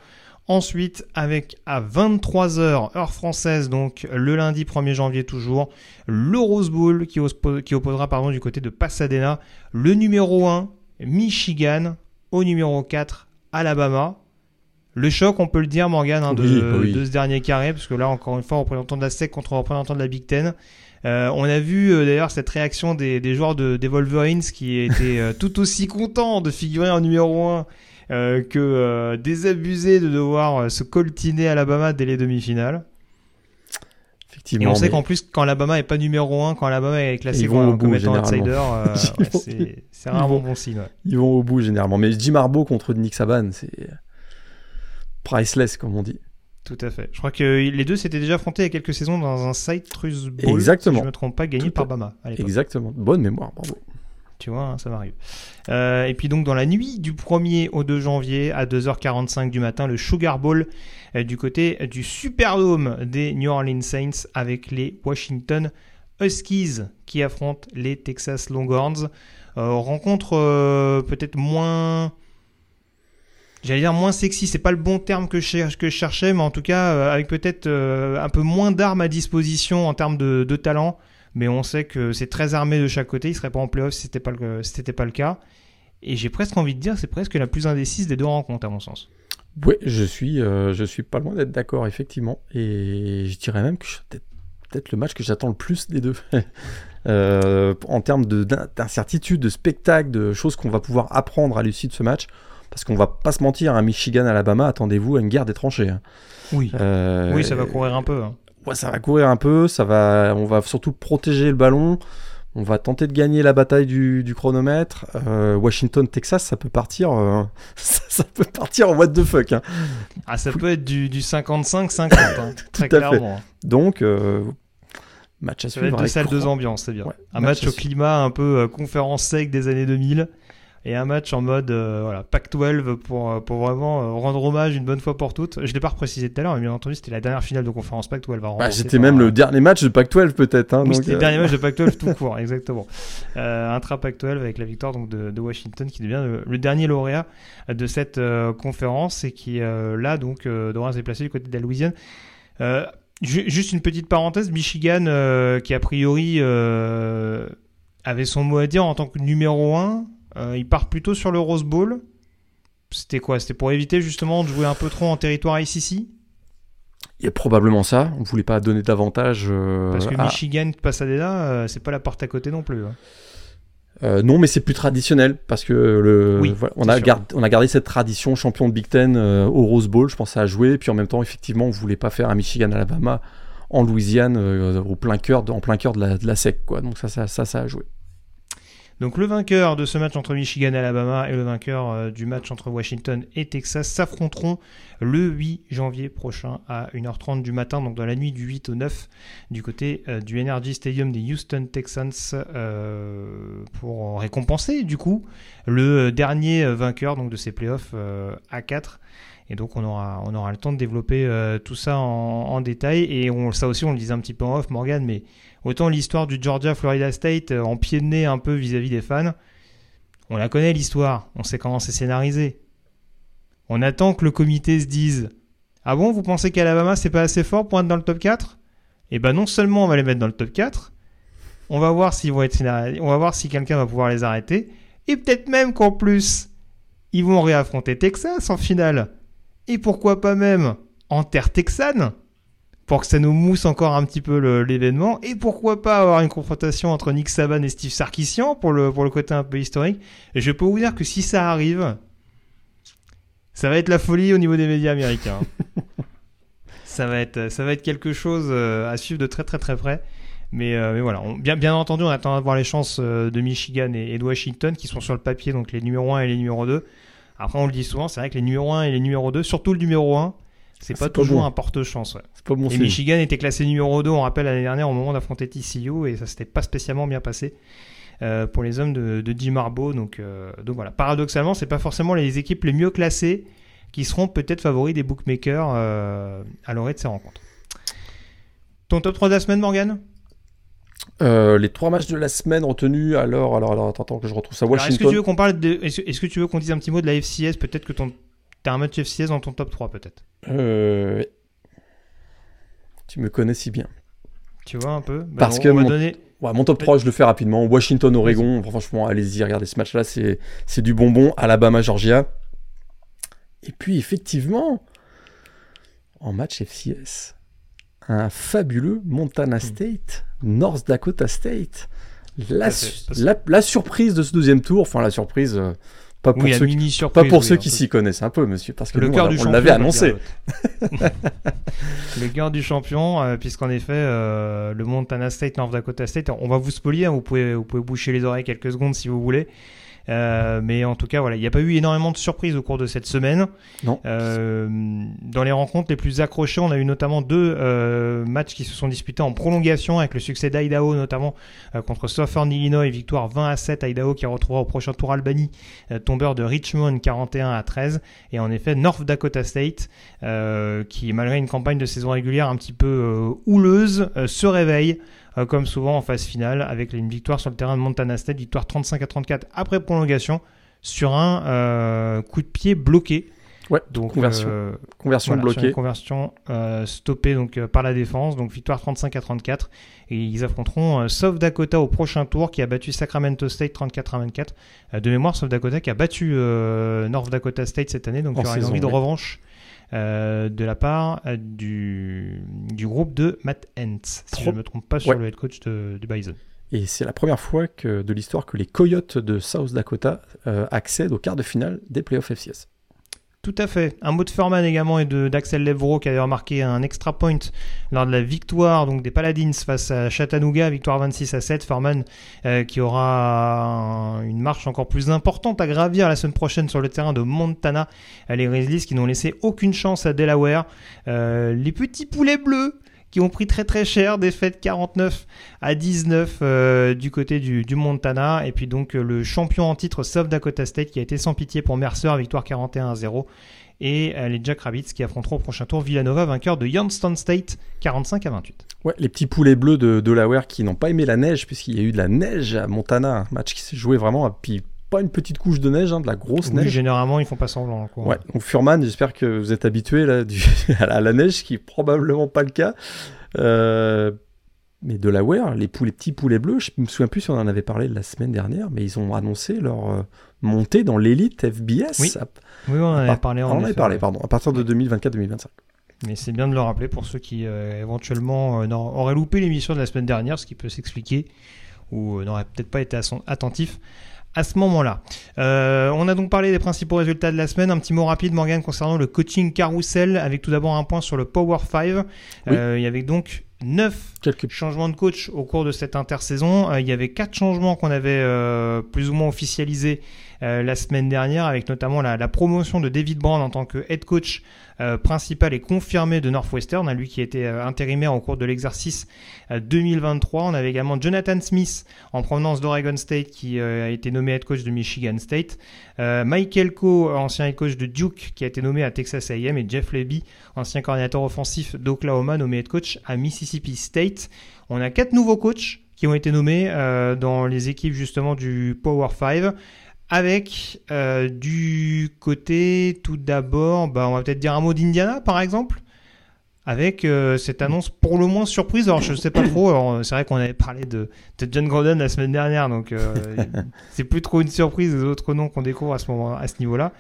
Ensuite, avec à 23h, heure française, donc le lundi 1er janvier toujours, le Rose Bowl qui, opposera pardon, du côté de Pasadena le numéro 1, Michigan, au numéro 4, Alabama. Le choc, on peut le dire, Morgan, hein, de, ce dernier carré, parce que là, encore une fois, représentant de la SEC contre représentant de la Big Ten. Euh, on a vu euh, d'ailleurs cette réaction des, joueurs de, des Wolverines qui étaient euh, tout aussi contents de figurer en numéro 1 euh, que euh, désabusé de devoir se coltiner Alabama dès les demi-finales. Effectivement, et on sait qu'en plus, quand Alabama est pas numéro 1, quand Alabama est classé comme, étant outsider, *laughs* c'est un bon, bon signe. Ils vont au bout généralement. Mais Jim Harbaugh contre Nick Saban, c'est priceless comme on dit. Tout à fait. Je crois que les deux s'étaient déjà affrontés il y a quelques saisons dans un Citrus Bowl. Exactement. Si je ne me trompe pas, gagné par Bama. Exactement. Bonne mémoire, bravo. Tu vois, hein, ça m'arrive. Euh, et puis donc dans la nuit du 1er au 2 janvier à 2h45 du matin, le Sugar Bowl euh, du côté du Superdome des New Orleans Saints avec les Washington Huskies qui affrontent les Texas Longhorns. Euh, rencontre peut-être moins... J'allais dire moins sexy, c'est pas le bon terme que je, cherchais, mais en tout cas avec peut-être un peu moins d'armes à disposition en termes de, de talent mais on sait que c'est très armé de chaque côté. Il serait pas en playoff si c'était pas le, pas le cas. Et j'ai presque envie de dire, c'est presque la plus indécise des deux rencontres à mon sens. Oui, je suis, euh, je suis pas loin d'être d'accord effectivement, et je dirais même que c'est peut-être le match que j'attends le plus des deux. *laughs* Euh, en termes d'incertitude, de, spectacle, de choses qu'on va pouvoir apprendre à l'issue de ce match, parce qu'on va pas se mentir, un Michigan Alabama, attendez-vous à une guerre des tranchées. Hein. Oui, euh, oui, ça va courir un peu. Hein ça va courir un peu, ça va, on va surtout protéger le ballon. On va tenter de gagner la bataille du, chronomètre. Euh, Washington, Texas, ça peut partir, euh, *laughs* ça, peut partir en what the fuck. Hein. Ah, ça peut être du, 55-50, hein, *laughs* très clairement. Donc, euh, match à suivre. Deux salles, deux ambiances, c'est bien. un match, au climat un peu conférence sec des années 2000 et un match en mode euh, voilà, Pac-12 pour, euh, pour vraiment euh, rendre hommage une bonne fois pour toutes. Je ne l'ai pas précisé tout à l'heure, mais bien entendu, c'était la dernière finale de conférence Pac-12. Bah, c'était même le dernier match de Pac-12 peut-être. Hein, c'était le dernier match de Pac-12 *laughs* tout court, exactement. intra Pac-12 avec la victoire donc, de, de Washington qui devient le, dernier lauréat de cette conférence et qui là donc devra se déplacer du côté de la Louisiane. Juste une petite parenthèse, Michigan, qui a priori avait son mot à dire en tant que numéro 1, il part plutôt sur le Rose Bowl. C'était quoi? C'était pour éviter justement de jouer un peu trop en territoire ICC il y a probablement ça. On voulait pas donner davantage. Euh, Parce que Michigan, Pasadena, euh, c'est pas la porte à côté non plus. Hein. Euh, non, mais c'est plus traditionnel parce que le, on, a gardé, on a gardé cette tradition champion de Big Ten au Rose Bowl. Je pensais à jouer. Puis en même temps, effectivement, on voulait pas faire un Michigan-Alabama en Louisiane au plein cœur, en plein cœur de la, de la SEC. Quoi. Donc ça, ça, ça, ça a joué. Donc le vainqueur de ce match entre Michigan et Alabama et le vainqueur euh, du match entre Washington et Texas s'affronteront le 8 janvier prochain à 1h30 du matin, donc dans la nuit du 8 au 9 du côté euh, du Energy Stadium des Houston Texans euh, pour récompenser du coup le dernier vainqueur donc de ces playoffs à 4 et donc on aura, on aura le temps de développer tout ça en, détail. Et on, ça aussi, on le disait un petit peu en off, Morgan, mais Autant l'histoire du Georgia-Florida State euh, en pied de nez un peu vis-à-vis des fans, on la connaît l'histoire, on sait comment c'est scénarisé. On attend que le comité se dise Ah bon, vous pensez qu'Alabama c'est pas assez fort pour être dans le top 4 Eh ben non seulement on va les mettre dans le top 4, on va voir on va voir si quelqu'un va pouvoir les arrêter, et peut-être même qu'en plus, ils vont réaffronter Texas en finale. Et pourquoi pas même en terre texane? Pour que ça nous mousse encore un petit peu l'événement. Et pourquoi pas avoir une confrontation entre Nick Saban et Steve Sarkisian pour le, pour le côté un peu historique. Et je peux vous dire que si ça arrive, ça va être la folie au niveau des médias américains. *laughs* ça, va être, ça va être quelque chose euh, à suivre de très très très près. Mais, euh, mais voilà, bien, bien entendu, on attend d'avoir les chances euh, de Michigan et, de Washington qui sont sur le papier, donc les numéros 1 et les numéros 2. Après, on le dit souvent, c'est vrai que les numéros 1 et les numéros 2, surtout le numéro 1, c'est pas toujours un porte-chance. et Michigan était classé numéro 2, on rappelle l'année dernière, au moment d'affronter TCU, et ça s'était pas spécialement bien passé. Euh, pour les hommes de, de Jim Donc, euh, donc voilà. Paradoxalement, c'est pas forcément les équipes les mieux classées qui seront peut-être favoris des bookmakers euh, à l'orée de ces rencontres. Ton top 3 de la semaine, Morgan? Les trois matchs de la semaine retenus, alors, alors, alors, attends, que je retrouve ça. Washington. Est-ce que tu veux qu'on parle de, est-ce que tu veux qu'on dise un petit mot de la FCS Peut-être que ton, t'as un match FCS dans ton top 3, peut-être. Euh, tu me connais si bien. Tu vois un peu bah, Parce que mon... mon top 3, je le fais rapidement. Washington, Oregon. Franchement, allez-y, regardez ce match-là. C'est du bonbon. Alabama, Georgia. Et puis, effectivement, en match FCS, un fabuleux Montana hmm. State, North Dakota State. La, la, surprise de ce deuxième tour, enfin la surprise, euh, pas pour ceux, qui, pas pour ceux qui s'y connaissent un peu, monsieur, parce que le cœur du on l'avait annoncé. *laughs* le cœur du champion, euh, puisqu'en effet, euh, le Montana State, North Dakota State, on va vous spolier, hein, vous, pouvez, vous pouvez boucher les oreilles quelques secondes si vous voulez. Euh, mais en tout cas, voilà, il n'y a pas eu énormément de surprises au cours de cette semaine. Non. Euh, dans les rencontres les plus accrochées, on a eu notamment deux euh, matchs qui se sont disputés en prolongation avec le succès d'Idaho, notamment contre Southern Illinois, victoire 20 à 7. Idaho qui retrouvera au prochain tour Albany, tombeur de Richmond 41 à 13. Et en effet, North Dakota State, qui malgré une campagne de saison régulière un petit peu houleuse, se réveille. Euh, comme souvent en phase finale, avec une victoire sur le terrain de Montana State, victoire 35 à 34 après prolongation, sur un euh, coup de pied bloqué. Ouais, donc conversion, euh, conversion bloquée. conversion stoppée donc par la défense, donc victoire 35 à 34. Et ils affronteront South Dakota au prochain tour qui a battu Sacramento State 34 à 24. de mémoire, South Dakota qui a battu North Dakota State cette année, donc il y aura une envie de revanche de la part euh, du, du, groupe de Matt Hentz, si je ne me trompe pas sur le head coach de, du Bison. Et c'est la première fois que, de l'histoire que les Coyotes de South Dakota euh, accèdent au quart de finale des playoffs FCS. Tout à fait. Un mot de Furman également et d'Axel Levro qui avait remarqué un extra point lors de la victoire donc des Paladins face à Chattanooga, victoire 26 à 7. Furman euh, qui aura une marche encore plus importante à gravir la semaine prochaine sur le terrain de Montana. Les Grizzlies qui n'ont laissé aucune chance à Delaware. Euh, les petits poulets bleus qui ont pris très très cher, défaite 49 à 19 euh, du côté du, Montana, et puis donc euh, le champion en titre South Dakota State qui a été sans pitié pour Mercer, victoire 41 à 0, et euh, les Jack Rabbits qui affronteront au prochain tour Villanova, vainqueur de Youngstown State 45 à 28. Ouais, les petits poulets bleus de Delaware qui n'ont pas aimé la neige, puisqu'il y a eu de la neige à Montana, un match qui s'est joué vraiment à pas une petite couche de neige, hein, de la grosse Oui, neige. généralement, ils font pas semblant. quoi. Ouais, donc Furman, j'espère que vous êtes habitué là, du- *laughs* à la- neige, ce qui est probablement pas le cas. Euh, mais Delaware, les, poulets, les petits poulets bleus, je me souviens plus si on en avait parlé la semaine dernière, mais ils ont annoncé leur euh, montée dans l'élite FBS. Oui, À- Oui, on en avait parlé. en on en avait parlé, ouais. pardon, à partir de 2024-2025. Mais c'est bien de le rappeler pour ceux qui euh, éventuellement euh, auraient loupé l'émission de la semaine dernière, ce qui peut s'expliquer, ou n'auraient peut-être pas été attentifs à ce moment-là. Euh, on a donc parlé des principaux résultats de la semaine. Un petit mot rapide, Morgan, concernant le coaching carousel, avec tout d'abord un point sur le Power 5. Oui. Euh, il y avait donc 9 Quelques changements de coach au cours de cette intersaison. Euh, il y avait quatre changements qu'on avait euh, plus ou moins officialisés euh, la semaine dernière, avec notamment la, la promotion de David Brand en tant que head coach principal et confirmé de Northwestern, hein, lui qui était intérimaire au cours de l'exercice euh, 2023. On avait également Jonathan Smith en provenance d'Oregon State qui a été nommé head coach de Michigan State. Mike Elko, ancien head coach de Duke, qui a été nommé à Texas A&M, et Jeff Leby, ancien coordinateur offensif d'Oklahoma, nommé head coach à Mississippi State. On a quatre nouveaux coachs qui ont été nommés euh, dans les équipes justement du Power 5. Avec euh, du côté, tout d'abord, bah, on va peut-être dire un mot d'Indiana par exemple, avec euh, cette annonce pour le moins surprise. Alors je sais pas trop, alors, c'est vrai qu'on avait parlé de, de John Gordon la semaine dernière, donc euh, *laughs* c'est plus trop une surprise des autres noms qu'on découvre à ce, moment, à ce niveau-là.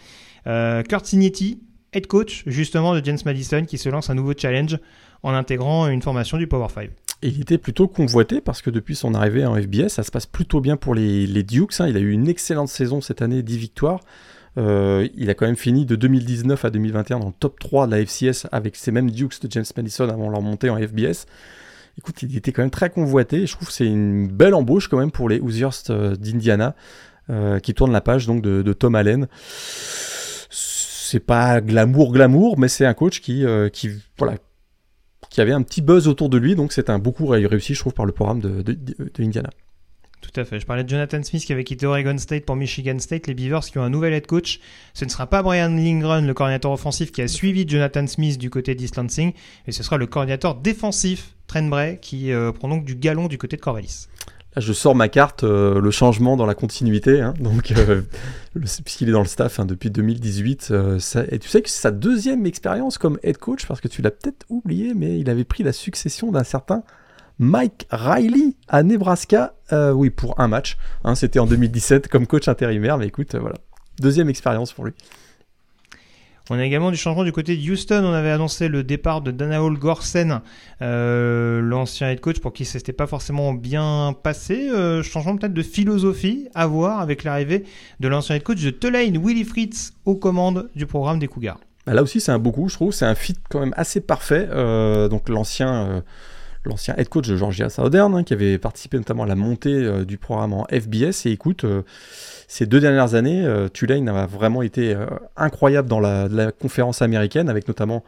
Euh, Kurt Signetti, head coach justement de James Madison, qui se lance un nouveau challenge en intégrant une formation du Power 5. Et il était plutôt convoité parce que depuis son arrivée en FBS, ça se passe plutôt bien pour les, les Dukes. hein. Il a eu une excellente saison cette année, 10 victoires. Euh, il a quand même fini de 2019 à 2021 dans le top 3 de la FCS avec ces mêmes Dukes de James Madison avant leur montée en FBS. Écoute, il était quand même très convoité. Je trouve que c'est une belle embauche quand même pour les Hoosiers euh, d'Indiana euh, qui tournent la page donc de, Tom Allen. C'est pas glamour glamour, mais c'est un coach qui, qui voilà qui avait un petit buzz autour de lui, donc c'est un beaucoup ré- réussi, je trouve, par le programme de, de, Indiana. Tout à fait. Je parlais de Jonathan Smith qui avait quitté Oregon State pour Michigan State. Les Beavers qui ont un nouvel head coach. Ce ne sera pas Brian Lindgren, le coordinateur offensif qui a suivi Jonathan Smith du côté d'East Lansing, mais ce sera le coordinateur défensif, Trent Bray, qui euh, prend donc du galon du côté de Corvallis. Là, je sors ma carte, euh, le changement dans la continuité, hein, *laughs* donc euh, puisqu'il est dans le staff hein, depuis 2018. euh, et tu sais que c'est sa deuxième expérience comme head coach, parce que tu l'as peut-être oublié, mais il avait pris la succession d'un certain Mike Riley à Nebraska, oui, pour un match. hein, C'était en 2017 comme coach intérimaire, mais écoute, voilà. Deuxième expérience pour lui. On a également du changement du côté de Houston. On avait annoncé le départ de Danaol Gorsen, euh, l'ancien head coach pour qui ça s'était pas forcément bien passé. Euh, changement peut-être de philosophie à voir avec l'arrivée de l'ancien head coach de Tulane, Willie Fritz, aux commandes du programme des Cougars. Bah, Là aussi, c'est un beau coup, je trouve. C'est un fit quand même assez parfait. Euh, donc l'ancien head coach de Georgia Southern, hein, qui avait participé notamment à la montée du programme en FBS. Et écoute, ces deux dernières années, euh, Tulane a vraiment été euh, incroyable dans la, conférence américaine, avec notamment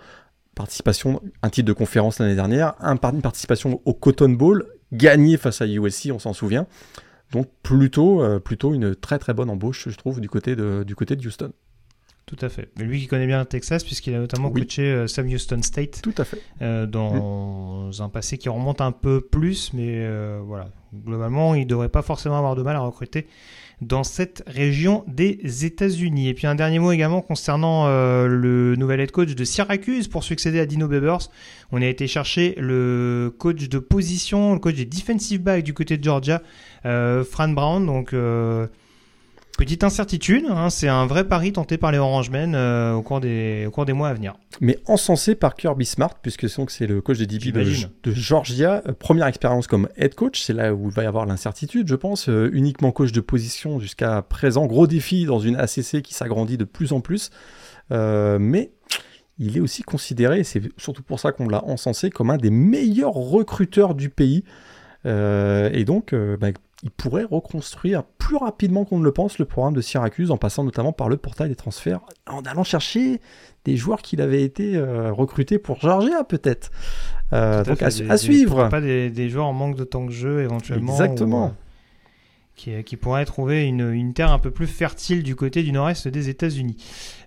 participation, un titre de conférence l'année dernière, un, une participation au Cotton Bowl, gagné face à USC, on s'en souvient. Donc plutôt, euh, plutôt une très très bonne embauche, je trouve, du côté de Houston. Tout à fait. Mais lui qui connaît bien le Texas, puisqu'il a notamment Oui. coaché euh, Sam Houston State Tout à fait. euh, dans un passé qui remonte un peu plus, mais euh, voilà. Globalement, il ne devrait pas forcément avoir de mal à recruter dans cette région des États-Unis. Et puis un dernier mot également concernant euh, le nouvel head coach de Syracuse pour succéder à Dino Babers. On a été chercher le coach de position, le coach des defensive backs du côté de Georgia, Fran Brown. Donc petite incertitude, hein, c'est un vrai pari tenté par les Orangemen euh, au, cours des, au cours des mois à venir. mais encensé par Kirby Smart, puisque c'est le coach des DB de, de Georgia. Euh, Première expérience comme head coach, c'est là où il va y avoir l'incertitude, je pense. Euh, uniquement coach de position jusqu'à présent. Gros défi dans une ACC qui s'agrandit de plus en plus. Euh, mais il est aussi considéré, et c'est surtout pour ça qu'on l'a encensé, comme un des meilleurs recruteurs du pays. Euh, et donc, euh, bah, il pourrait reconstruire plus rapidement qu'on ne le pense le programme de Syracuse en passant notamment par le portail des transferts, en allant chercher des joueurs qu'il avait été euh, recrutés pour Georgia peut-être. Euh, donc à, des- à des- suivre. Pas des, des joueurs en manque de temps de jeu éventuellement. Exactement. ou, euh, qui, qui pourraient trouver une, une terre un peu plus fertile du côté du nord-est des États-Unis.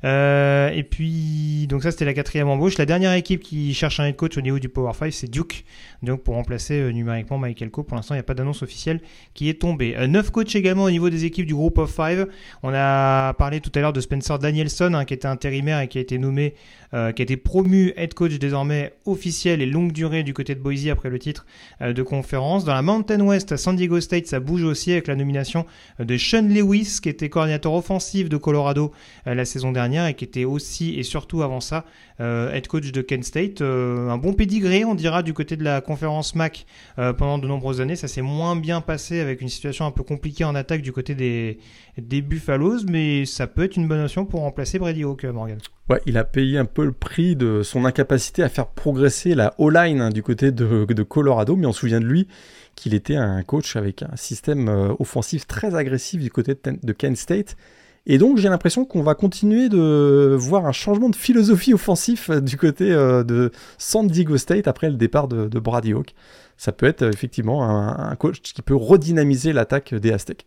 Euh, et puis, donc ça c'était la quatrième embauche. La dernière équipe qui cherche un head coach au niveau du Power 5, c'est Duke. Donc pour remplacer numériquement Michael Coe. Pour l'instant, il n'y a pas d'annonce officielle qui est tombée. neuf coachs également au niveau des équipes du groupe of five. On a parlé tout à l'heure de Spencer Danielson, hein, qui était intérimaire et qui a été nommé euh, qui a été promu head coach désormais officiel et longue durée du côté de Boise après le titre euh, de conférence. Dans la Mountain West, à San Diego State, ça bouge aussi avec la nomination euh, de Sean Lewis, qui était coordinateur offensif de Colorado la saison dernière et qui était aussi et surtout avant ça head coach de Kent State. un bon pédigré, on dira, du côté de la conférence MAC pendant de nombreuses années. Ça s'est moins bien passé avec une situation un peu compliquée en attaque du côté des, Buffaloes, mais ça peut être une bonne option pour remplacer Brady Hawk, Morgan. Ouais, il a payé un peu le prix de son incapacité à faire progresser la O-line hein, du côté de, Colorado, mais on se souvient de lui qu'il était un coach avec un système euh, offensif très agressif du côté de, Kent State. Et donc j'ai l'impression qu'on va continuer de voir un changement de philosophie offensif euh, du côté euh, de San Diego State après le départ de, Brady Hawk. Ça peut être effectivement un coach qui peut redynamiser l'attaque des Aztecs.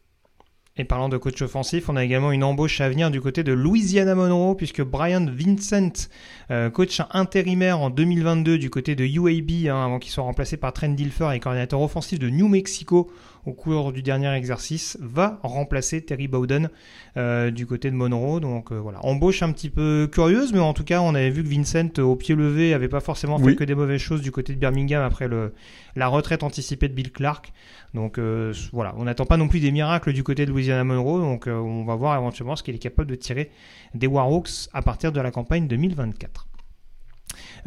Et parlant de coach offensif, on a également une embauche à venir du côté de Louisiana Monroe, puisque Brian Vincent, euh, coach intérimaire en 2022 du côté de UAB, hein, avant qu'il soit remplacé par Trent Dilfer et coordinateur offensif de New Mexico, au cours du dernier exercice, va remplacer Terry Bowden euh, du côté de Monroe. Donc euh, voilà, embauche un petit peu curieuse, mais en tout cas, on avait vu que Vincent, au pied levé, avait pas forcément fait que des mauvaises choses du côté de Birmingham après le, la retraite anticipée de Bill Clark. Donc euh, voilà, on n'attend pas non plus des miracles du côté de Louisiana Monroe, donc on va voir éventuellement ce qu'il est capable de tirer des Warhawks à partir de la campagne 2024.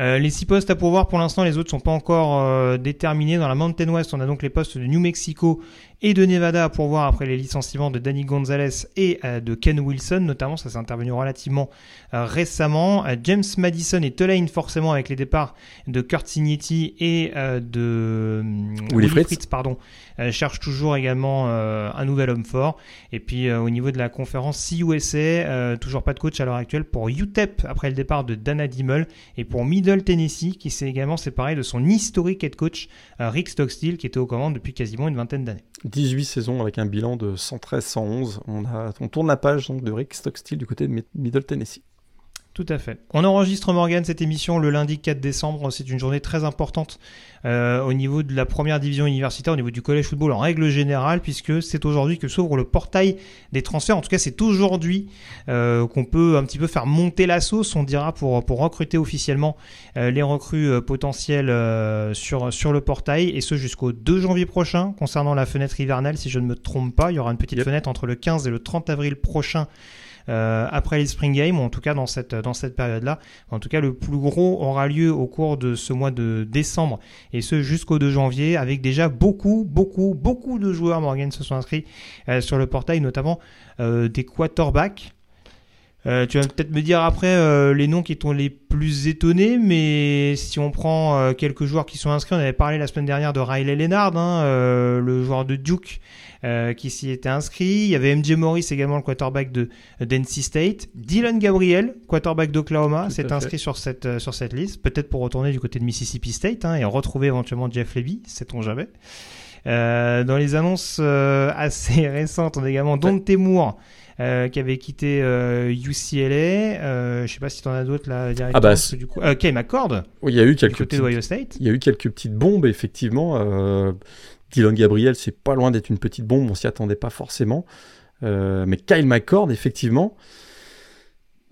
Euh, les six postes à pourvoir pour l'instant, les autres sont pas encore euh, déterminés. Dans la Mountain West, on a donc les postes de New Mexico et de Nevada à pourvoir après les licenciements de Danny Gonzalez et euh, de Ken Wilson, notamment. Ça s'est intervenu relativement récemment. James Madison et Tulane, forcément, avec les départs de Kurt Signetti et de Willy Fritz, pardon, cherche toujours également un nouvel homme fort. Et puis au niveau de la conférence CUSA, toujours pas de coach à l'heure actuelle pour UTEP après le départ de Dana Dimmel et pour Middle Tennessee, qui s'est également séparé de son historique head coach euh, Rick Stockstill, qui était aux commandes depuis quasiment une vingtaine d'années. 18 saisons avec un bilan de 113-111. On, on tourne la page de Rick Stockstill du côté de Middle Tennessee. Tout à fait. On enregistre Morgan cette émission le lundi 4 décembre. C'est une journée très importante euh, au niveau de la première division universitaire, au niveau du collège football en règle générale, puisque c'est aujourd'hui que s'ouvre le portail des transferts. En tout cas, c'est aujourd'hui euh, qu'on peut un petit peu faire monter la sauce, on dira, pour, pour recruter officiellement euh, les recrues potentielles sur, sur le portail, et ce jusqu'au 2 janvier prochain. Concernant la fenêtre hivernale, si je ne me trompe pas, il y aura une petite fenêtre entre le 15 et le 30 avril prochain euh, après les Spring Games, en tout cas dans cette, dans cette période-là. En tout cas, le plus gros aura lieu au cours de ce mois de décembre, et ce jusqu'au 2 janvier, avec déjà beaucoup, beaucoup, beaucoup de joueurs, Morgan, se sont inscrits euh, sur le portail, notamment euh, des quarterbacks. Euh, tu vas peut-être me dire après euh, les noms qui t'ont les plus étonnés, mais si on prend euh, quelques joueurs qui sont inscrits, on avait parlé la semaine dernière de Riley Leonard, hein, le joueur de Duke qui s'y était inscrit. Il y avait MJ Morris également, le quarterback de NC State. Dylan Gabriel, quarterback d'Oklahoma, s'est inscrit sur cette, sur cette liste, peut-être pour retourner du côté de Mississippi State hein, et retrouver éventuellement Jeff Levy, sait-on jamais. dans les annonces assez *laughs* récentes, on a également Don Temour. Euh, qui avait quitté UCLA. Euh, euh, je sais pas si tu en as d'autres là directement. Ah bah, du coup, euh, McCord. Oui, il y a eu quelques petites, State. Il y a eu quelques petites bombes effectivement. Dylan Gabriel, c'est pas loin d'être une petite bombe, on s'y attendait pas forcément. mais Kyle McCord, effectivement,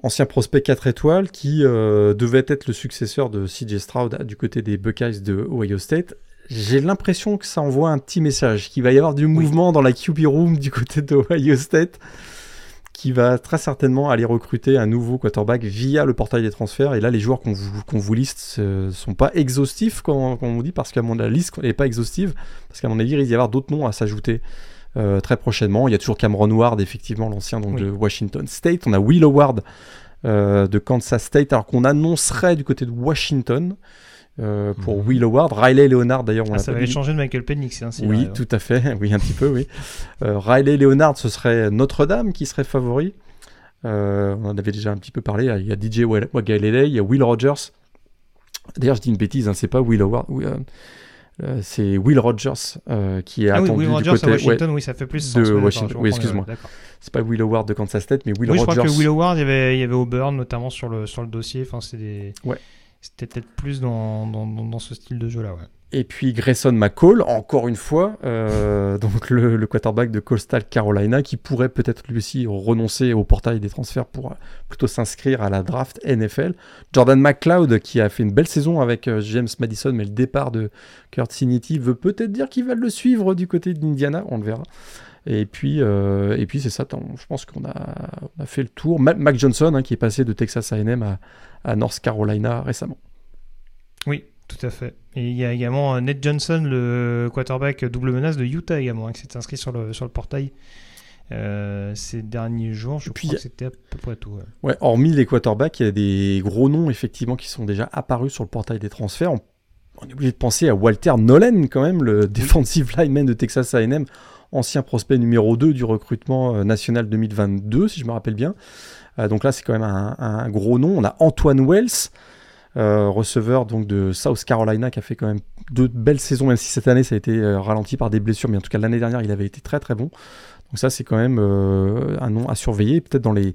ancien prospect 4 étoiles qui devait être le successeur de CJ Stroud du côté des Buckeyes de Ohio State. J'ai l'impression que ça envoie un petit message, qu'il va y avoir du mouvement dans la QB room du côté de Ohio State qui va très certainement aller recruter un nouveau quarterback via le portail des transferts. Et là, les joueurs qu'on vous, vous liste ne sont pas exhaustifs, comme, on vous dit, parce qu'à mon la liste n'est pas exhaustive, parce qu'à mon avis, il risque d'y avoir d'autres noms à s'ajouter. Euh, très prochainement. Il y a toujours Cameron Ward, effectivement, l'ancien donc de Washington State. On a Will Howard euh, de Kansas State, alors qu'on annoncerait du côté de Washington. Euh, pour mhm. Will Howard. Riley Leonard, d'ailleurs, on ah, Ça va changer de Michael Penix. Hein, oui, tout à fait. *laughs* Oui, un petit peu, oui. Euh, Riley Leonard, ce serait Notre-Dame qui serait favori. Euh, on en avait déjà un petit peu parlé. Il y a DJ Wagalele, il y a Will Rogers. D'ailleurs, je dis une bêtise, hein, c'est pas Will Howard. c'est Will Rogers qui est ah attendu oui, Will Rogers du côté à Washington, oui, ça fait plus de Washington. Oui, excuse-moi. C'est pas Will Howard de Kansas State, mais Will oui, Rogers. Je crois que Will Howard, il y avait, il y avait Auburn notamment sur le sur le dossier. Enfin, c'est des. Ouais. C'était peut-être plus dans, ce style de jeu-là. Et puis Grayson McCall, encore une fois, euh, *laughs* le, quarterback de Coastal Carolina, qui pourrait peut-être lui aussi renoncer au portail des transferts pour euh, plutôt s'inscrire à la draft NFL. Jordan McLeod, qui a fait une belle saison avec euh, James Madison, mais le départ de Kurt Sinity veut peut-être dire qu'il va le suivre du côté d'Indiana, on le verra. Et puis, et puis c'est ça, je pense qu'on a, a, fait le tour. Mac Johnson, hein, qui est passé de Texas AM à, à North Carolina récemment. Oui, tout à fait. Et il y a également euh, Ned Johnson, le quarterback double menace de Utah également, hein, qui s'est inscrit sur le, sur le portail euh, ces derniers jours. Je crois que c'était à peu près tout. Ouais. hormis les quarterbacks, il y a des gros noms effectivement qui sont déjà apparus sur le portail des transferts. On, est obligé de penser à Walter Nolan quand même, le defensive lineman de Texas A&M, ancien prospect numéro 2 du recrutement euh, national 2022, si je me rappelle bien. donc là, c'est quand même un, gros nom. On a Antoine Wells. Euh, receveur donc de South Carolina qui a fait quand même deux belles saisons, même si cette année ça a été euh, ralenti par des blessures, mais en tout cas l'année dernière il avait été très très bon. Donc ça c'est quand même euh, un nom à surveiller, peut-être dans les,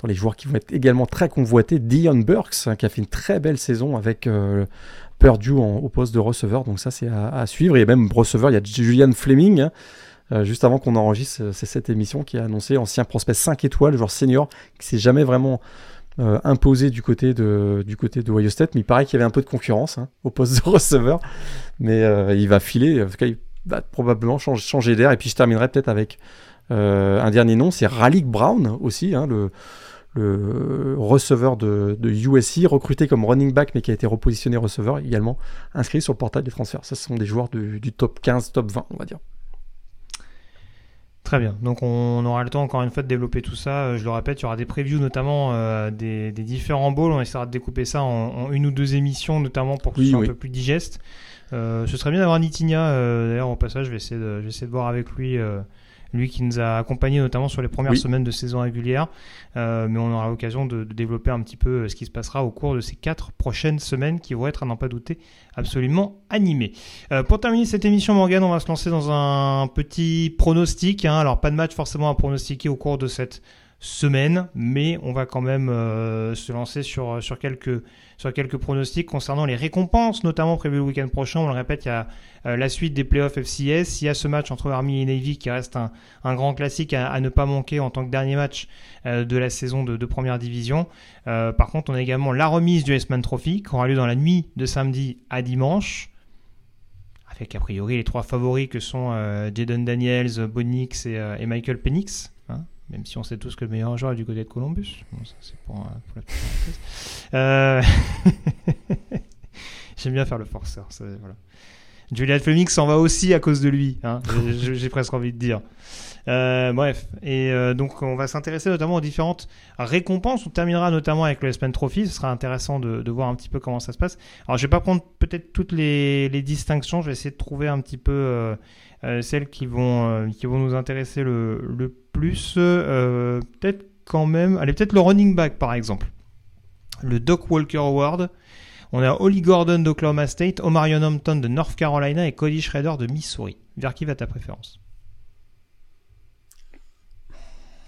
dans les joueurs qui vont être également très convoités. Dion Burks hein, qui a fait une très belle saison avec Purdue au poste de receveur, donc ça c'est à, suivre. Et même receveur, il y a Julian Fleming. Hein, juste avant qu'on enregistre cette émission, qui a annoncé ancien prospect 5 étoiles, joueur senior, qui s'est jamais vraiment euh, imposé du côté de du côté de mais il paraît qu'il y avait un peu de concurrence hein, au poste de *laughs* receveur, mais euh, il va filer, en tout cas il va probablement changer, d'air, et puis je terminerai peut-être avec euh, un dernier nom, c'est Raleigh Brown aussi, hein, le, receveur de, USC, recruté comme running back, mais qui a été repositionné receveur, également inscrit sur le portail des transferts. Ça, ce sont des joueurs du top 15, top 20, on va dire. Très bien. Donc on aura le temps encore une fois de développer tout ça. Euh, je le répète, il y aura des previews notamment euh, des, différents bowls. On essaiera de découper ça en, une ou deux émissions, notamment pour que ce soit un peu plus digeste. Euh, ce serait bien d'avoir Nitinia. D'ailleurs, au passage, je vais essayer de, je vais essayer de voir avec lui lui qui nous a accompagnés notamment sur les premières semaines de saison régulière. Euh, mais on aura l'occasion de, développer un petit peu euh, ce qui se passera au cours de ces quatre prochaines semaines qui vont être, à n'en pas douter, absolument animées. Euh, pour terminer cette émission, Morgan, on va se lancer dans un petit pronostic. Hein. Alors, pas de match forcément à pronostiquer au cours de cette semaine, mais on va quand même se lancer sur, sur quelques sur quelques pronostics concernant les récompenses, notamment prévues le week-end prochain. On le répète, il y a euh, la suite des playoffs FCS. Il y a ce match entre Army et Navy qui reste un, grand classique à, ne pas manquer en tant que dernier match euh, de la saison de, première division. Euh, par contre, on a également la remise du S-Man Trophy qui aura lieu dans la nuit de samedi à dimanche avec a priori les trois favoris que sont Jaden Daniels, Bonix et, et Michael Penix même si on sait tous que le meilleur joueur est du côté de Columbus. ça, c'est pour, la petite *laughs* euh... *laughs* J'aime bien faire le forceur. Voilà. Julian Fleming s'en va aussi à cause de lui, hein, *laughs* j'ai presque envie de dire. Euh, bref, et euh, donc on va s'intéresser notamment aux différentes récompenses. On terminera notamment avec le S-Pen Trophy. Ce sera intéressant de, voir un petit peu comment ça se passe. Alors je vais pas prendre peut-être toutes les, distinctions. Je vais essayer de trouver un petit peu euh, celles qui vont, qui vont nous intéresser le, le plus. peut-être quand même. Allez, peut-être le running back par exemple. Le Doc Walker Award. On a Holly Gordon d'Oklahoma State, Omarion Hampton de North Carolina et Cody Schrader de Missouri. Vers qui va ta préférence?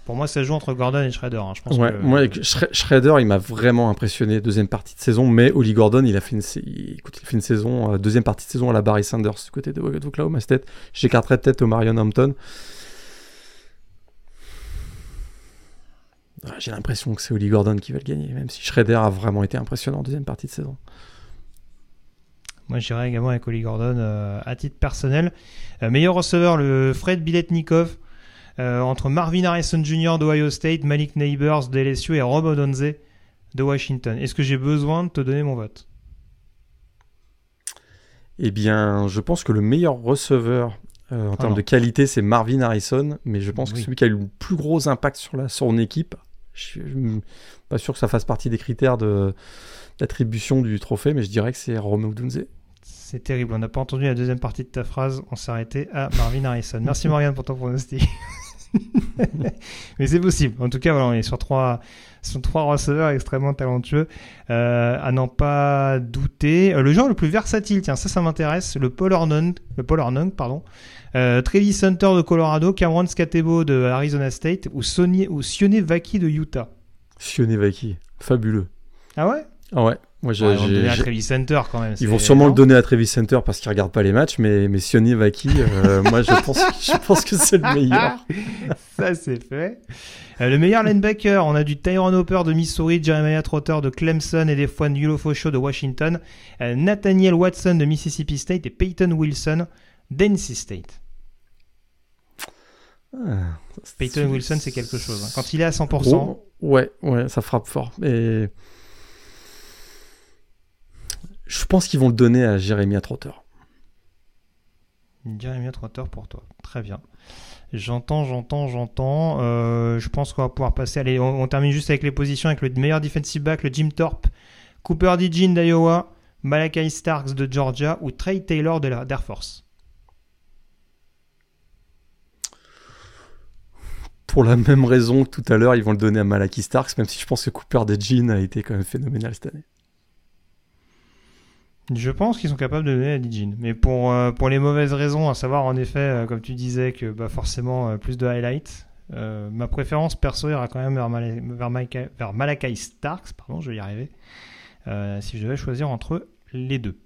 Pour moi, ça joue entre Gordon et Schrader. Hein. Je pense ouais, Moi, Schrader, il m'a vraiment impressionné deuxième partie de saison, mais Holly Gordon, il a fait une, Écoute, il fait une saison, euh, deuxième partie de saison à la Barry Sanders du côté de Oklahoma State. J'écarterais peut-être Omarion Hampton. J'ai l'impression que c'est Oli Gordon qui va le gagner, même si Schrader a vraiment été impressionnant en deuxième partie de saison. Moi, j'irai également avec Oli Gordon euh, à titre personnel. Euh, meilleur receveur, le Fred Biletnikov, entre Marvin Harrison Jr. d'Ohio State, Malik Neighbors de LSU et Rob Odonze de Washington. Est-ce que j'ai besoin de te donner mon vote? Eh bien, je pense que le meilleur receveur en ah termes de qualité, c'est Marvin Harrison, mais je pense que celui qui a eu le plus gros impact sur, la, son équipe, je suis pas sûr que ça fasse partie des critères d'attribution du trophée, mais je dirais que c'est Romeo Dunze. C'est terrible, on n'a pas entendu la deuxième partie de ta phrase, on s'est arrêté à Marvin Harrison. Merci Morgan pour ton pronostic. *laughs* *laughs* mais c'est possible. En tout cas, voilà, on est sur trois, sur trois receveurs extrêmement talentueux. Euh, à n'en pas douter. Euh, le genre le plus versatile, tiens, ça, ça m'intéresse. Le Paul Ornung, le Paul Ornung, pardon. Euh, Travis Hunter de Colorado, Cameron Scatebo de Arizona State ou, Sony, ou Sione Vaki de Utah. Sione Vaki, fabuleux. Ah ouais? Ah ouais. Moi, ils vont le donner à Travis Center quand même. Ils vont sûrement le donner à Travis Center parce qu'ils regardent pas les matchs, mais, mais Sione Vaki, euh, *laughs* moi je pense, je pense que c'est le meilleur. *laughs* Ça c'est fait. Euh, le meilleur linebacker, on a du Tyron Hopper de Missouri, Jeremiah Trotter de Clemson et des fois Ulofosho de Washington, euh, Nathaniel Watson de Mississippi State et Peyton Wilson d'NC State. Ah, Peyton Wilson, c'est quelque chose. Hein. Quand il est à 100%. ouais, ouais, ça frappe fort. Et je pense qu'ils vont le donner à Jérémy Trotter. Jérémy Trotter pour toi. Très bien. J'entends, j'entends, j'entends. Euh, je pense qu'on va pouvoir passer. Allez, on, termine juste avec les positions avec le meilleur defensive back, le Jim Thorpe, Cooper DeJean d'Iowa, Malachi Starks de Georgia ou Trey Taylor de l'Air Force. Pour la même raison que tout à l'heure, ils vont le donner à Malachi Starks, même si je pense que Cooper DeJean a été quand même phénoménal cette année. Je pense qu'ils sont capables de donner à Dijin. Mais pour, euh, pour les mauvaises raisons, à savoir en effet, euh, comme tu disais, que bah, forcément euh, plus de highlights, ma préférence perso ira quand même vers, vers, vers Malakai Starks, pardon, je vais y arriver, si je devais choisir entre les deux.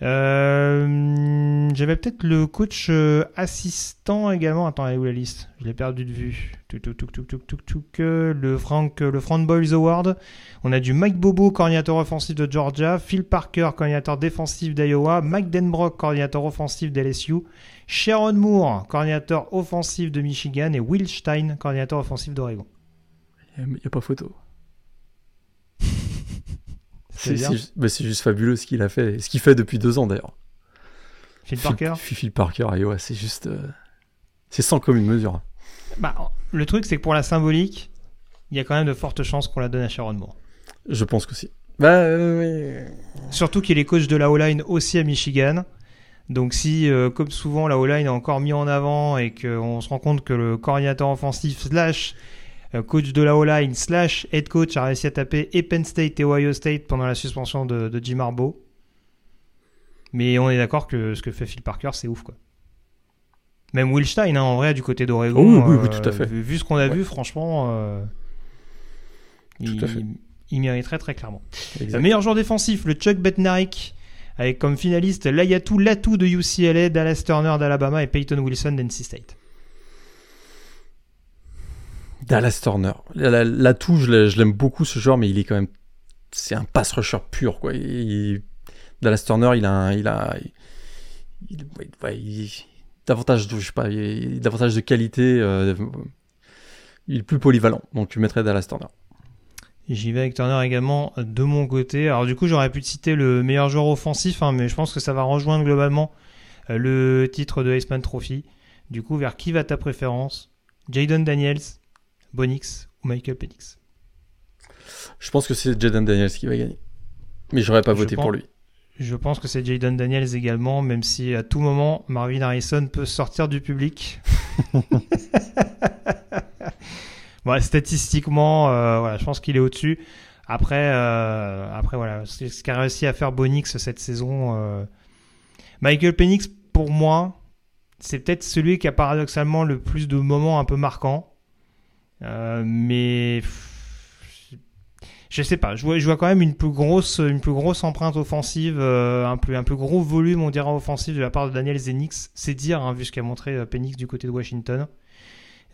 Euh, j'avais peut-être le coach euh, assistant également. Attends, elle est où la liste? Je l'ai perdu de vue. Le Frank, le Frank Boys Award. On a du Mike Bobo, coordinateur offensif de Georgia. Phil Parker, coordinateur défensif d'Iowa. Mike Denbrock, coordinateur offensif d'LSU. Sharon Moore, coordinateur offensif de Michigan. Et Will Stein, coordinateur offensif d'Oregon. Il n'y a pas photo. C'est juste fabuleux ce qu'il a fait, ce qu'il fait depuis deux ans d'ailleurs. Phil Parker Phil, Parker, Iowa, c'est juste. Euh, c'est sans commune mesure. Bah, le truc, c'est que pour la symbolique, il y a quand même de fortes chances qu'on la donne à Sharon Moore. Je pense que si. Bah, euh, Surtout qu'il est coach de la O-line aussi à Michigan. Donc si, euh, comme souvent, la O-line est encore mis en avant et qu'on se rend compte que le coordinateur offensif slash coach de la O-line slash head coach, a réussi à taper et Penn State et Ohio State pendant la suspension de, Jim Harbaugh. Mais on est d'accord que ce que fait Phil Parker, c'est ouf, quoi. Même Will Stein, hein, en vrai, du côté d'Oregon. oui, oui, tout à fait. Vu, ce qu'on a vu, franchement, euh, il, il, mériterait très clairement. Le meilleur joueur défensif, le Chuck Bednarik, avec comme finaliste l'Ayatou Latou de UCLA, Dallas Turner d'Alabama et Peyton Wilson d'NC State. Dallas Turner. La, la, je l'aime beaucoup ce joueur, mais il est quand même. C'est un pass rusher pur, quoi. Dallas Turner, il a. il a davantage, de, je sais pas, davantage de qualité. Euh, il est plus polyvalent. Donc tu mettrais Dallas Turner. J'y vais avec Turner également de mon côté. Alors du coup, j'aurais pu citer le meilleur joueur offensif, hein, mais je pense que ça va rejoindre globalement euh, le titre de Iceman Trophy. Du coup, vers qui va ta préférence? Jaden Daniels, Bonix ou Michael Penix? Je pense que c'est Jaden Daniels qui va gagner. Mais j'aurais pas voté pour lui. Je pense que c'est Jaden Daniels également, même si à tout moment Marvin Harrison peut sortir du public. *laughs* statistiquement, euh, voilà, je pense qu'il est au-dessus. Après, euh, après voilà, ce qu'a réussi à faire Bonix cette saison. Euh, Michael Penix, pour moi, c'est peut-être celui qui a paradoxalement le plus de moments un peu marquants. Euh, mais je sais pas, je vois, je vois quand même une plus grosse, une plus grosse empreinte offensive, euh, un, plus, un plus gros volume, on dirait, offensif de la part de Daniel Zenix. C'est dire, hein, vu ce qu'a montré euh, Penix du côté de Washington.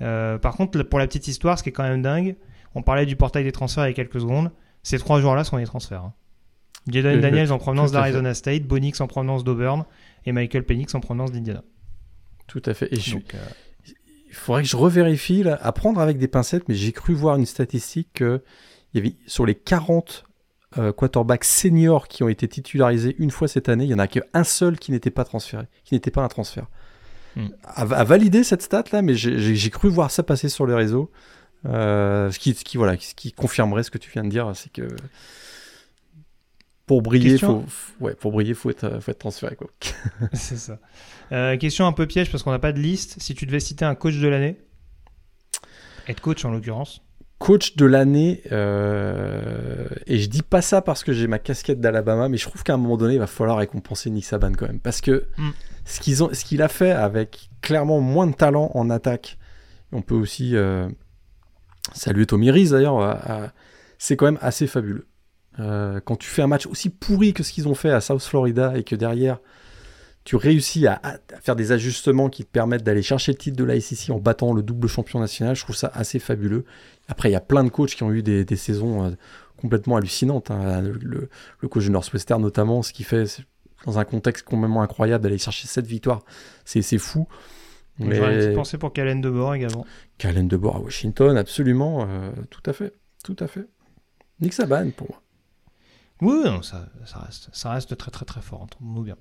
par contre, pour la petite histoire, ce qui est quand même dingue, on parlait du portail des transferts il y a quelques secondes. Ces trois joueurs-là sont les transferts. Hein. Jaden Daniels en provenance d'Arizona State, Bonix en provenance d'Auburn et Michael Penix en provenance d'Indiana. Tout à fait. Et je, il faudrait que je revérifie, là, à prendre avec des pincettes, mais j'ai cru voir une statistique que il y avait, sur les 40 euh, quarterbacks seniors qui ont été titularisés une fois cette année, il y en a qu'un seul qui n'était pas transféré, qui n'était pas un transfert. Hmm. À, valider cette stat là, mais j'ai cru voir ça passer sur le réseau. Euh, ce, qui, qui, voilà, ce qui confirmerait ce que tu viens de dire, c'est que pour briller, faut, ouais, pour briller, faut être, faut être transféré. Quoi. *laughs* c'est ça. Euh, question un peu piège parce qu'on n'a pas de liste. Si tu devais citer un coach de l'année, être coach en l'occurrence. Coach de l'année, euh, et je dis pas ça parce que j'ai ma casquette d'Alabama, mais je trouve qu'à un moment donné, il va falloir récompenser Nick Saban quand même. Parce que mm. ce qu'ils ont, ce qu'il a fait avec clairement moins de talent en attaque, on peut aussi euh, saluer Tommy Reese d'ailleurs, c'est quand même assez fabuleux. Euh, quand tu fais un match aussi pourri que ce qu'ils ont fait à South Florida et que derrière tu réussis à, faire des ajustements qui te permettent d'aller chercher le titre de la SEC en battant le double champion national, je trouve ça assez fabuleux. Après, il y a plein de coachs qui ont eu des, saisons euh, complètement hallucinantes. Hein. Le, coach de Northwestern notamment, ce qu'il fait dans un contexte complètement incroyable d'aller chercher cette victoire, c'est fou. Mais... J'aurais une petite pensée pour Calen de Boer également. Calen de Boer à Washington, absolument, euh, tout à fait, tout à fait. Nick Saban pour moi. Oui, ça, ça, reste, ça reste très très très fort, entendons-nous bien.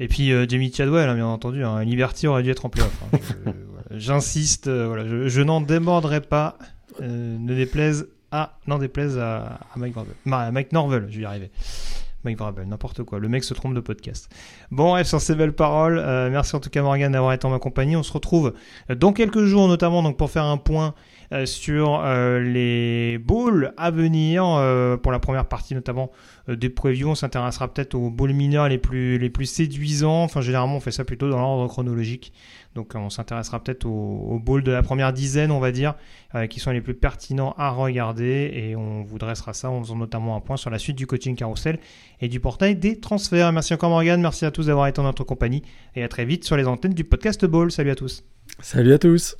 Et puis euh, Jamie Chadwell, hein, bien entendu, hein, Liberty aurait dû être en playoff. Hein. J'insiste, euh, voilà, je, n'en démordrai pas, ne déplaise à, n'en déplaise à, Mike, Mike Norvel, je vais y arriver. Mike Vrabel, n'importe quoi. Le mec se trompe de podcast. Bon, bref, sur ces belles paroles, euh, merci en tout cas Morgan d'avoir été en ma compagnie. On se retrouve dans quelques jours, notamment donc pour faire un point euh, sur euh, les bowls à venir. pour la première partie, notamment des previews, on s'intéressera peut-être aux bowls mineurs les plus, les plus séduisants. Enfin, généralement, on fait ça plutôt dans l'ordre chronologique. Donc on s'intéressera peut-être au, ball de la première dizaine, on va dire, euh, qui sont les plus pertinents à regarder. Et on vous dressera ça en faisant notamment un point sur la suite du coaching carousel et du portail des transferts. Merci encore Morgan, merci à tous d'avoir été en notre compagnie et à très vite sur les antennes du podcast Ball. Salut à tous. Salut à tous.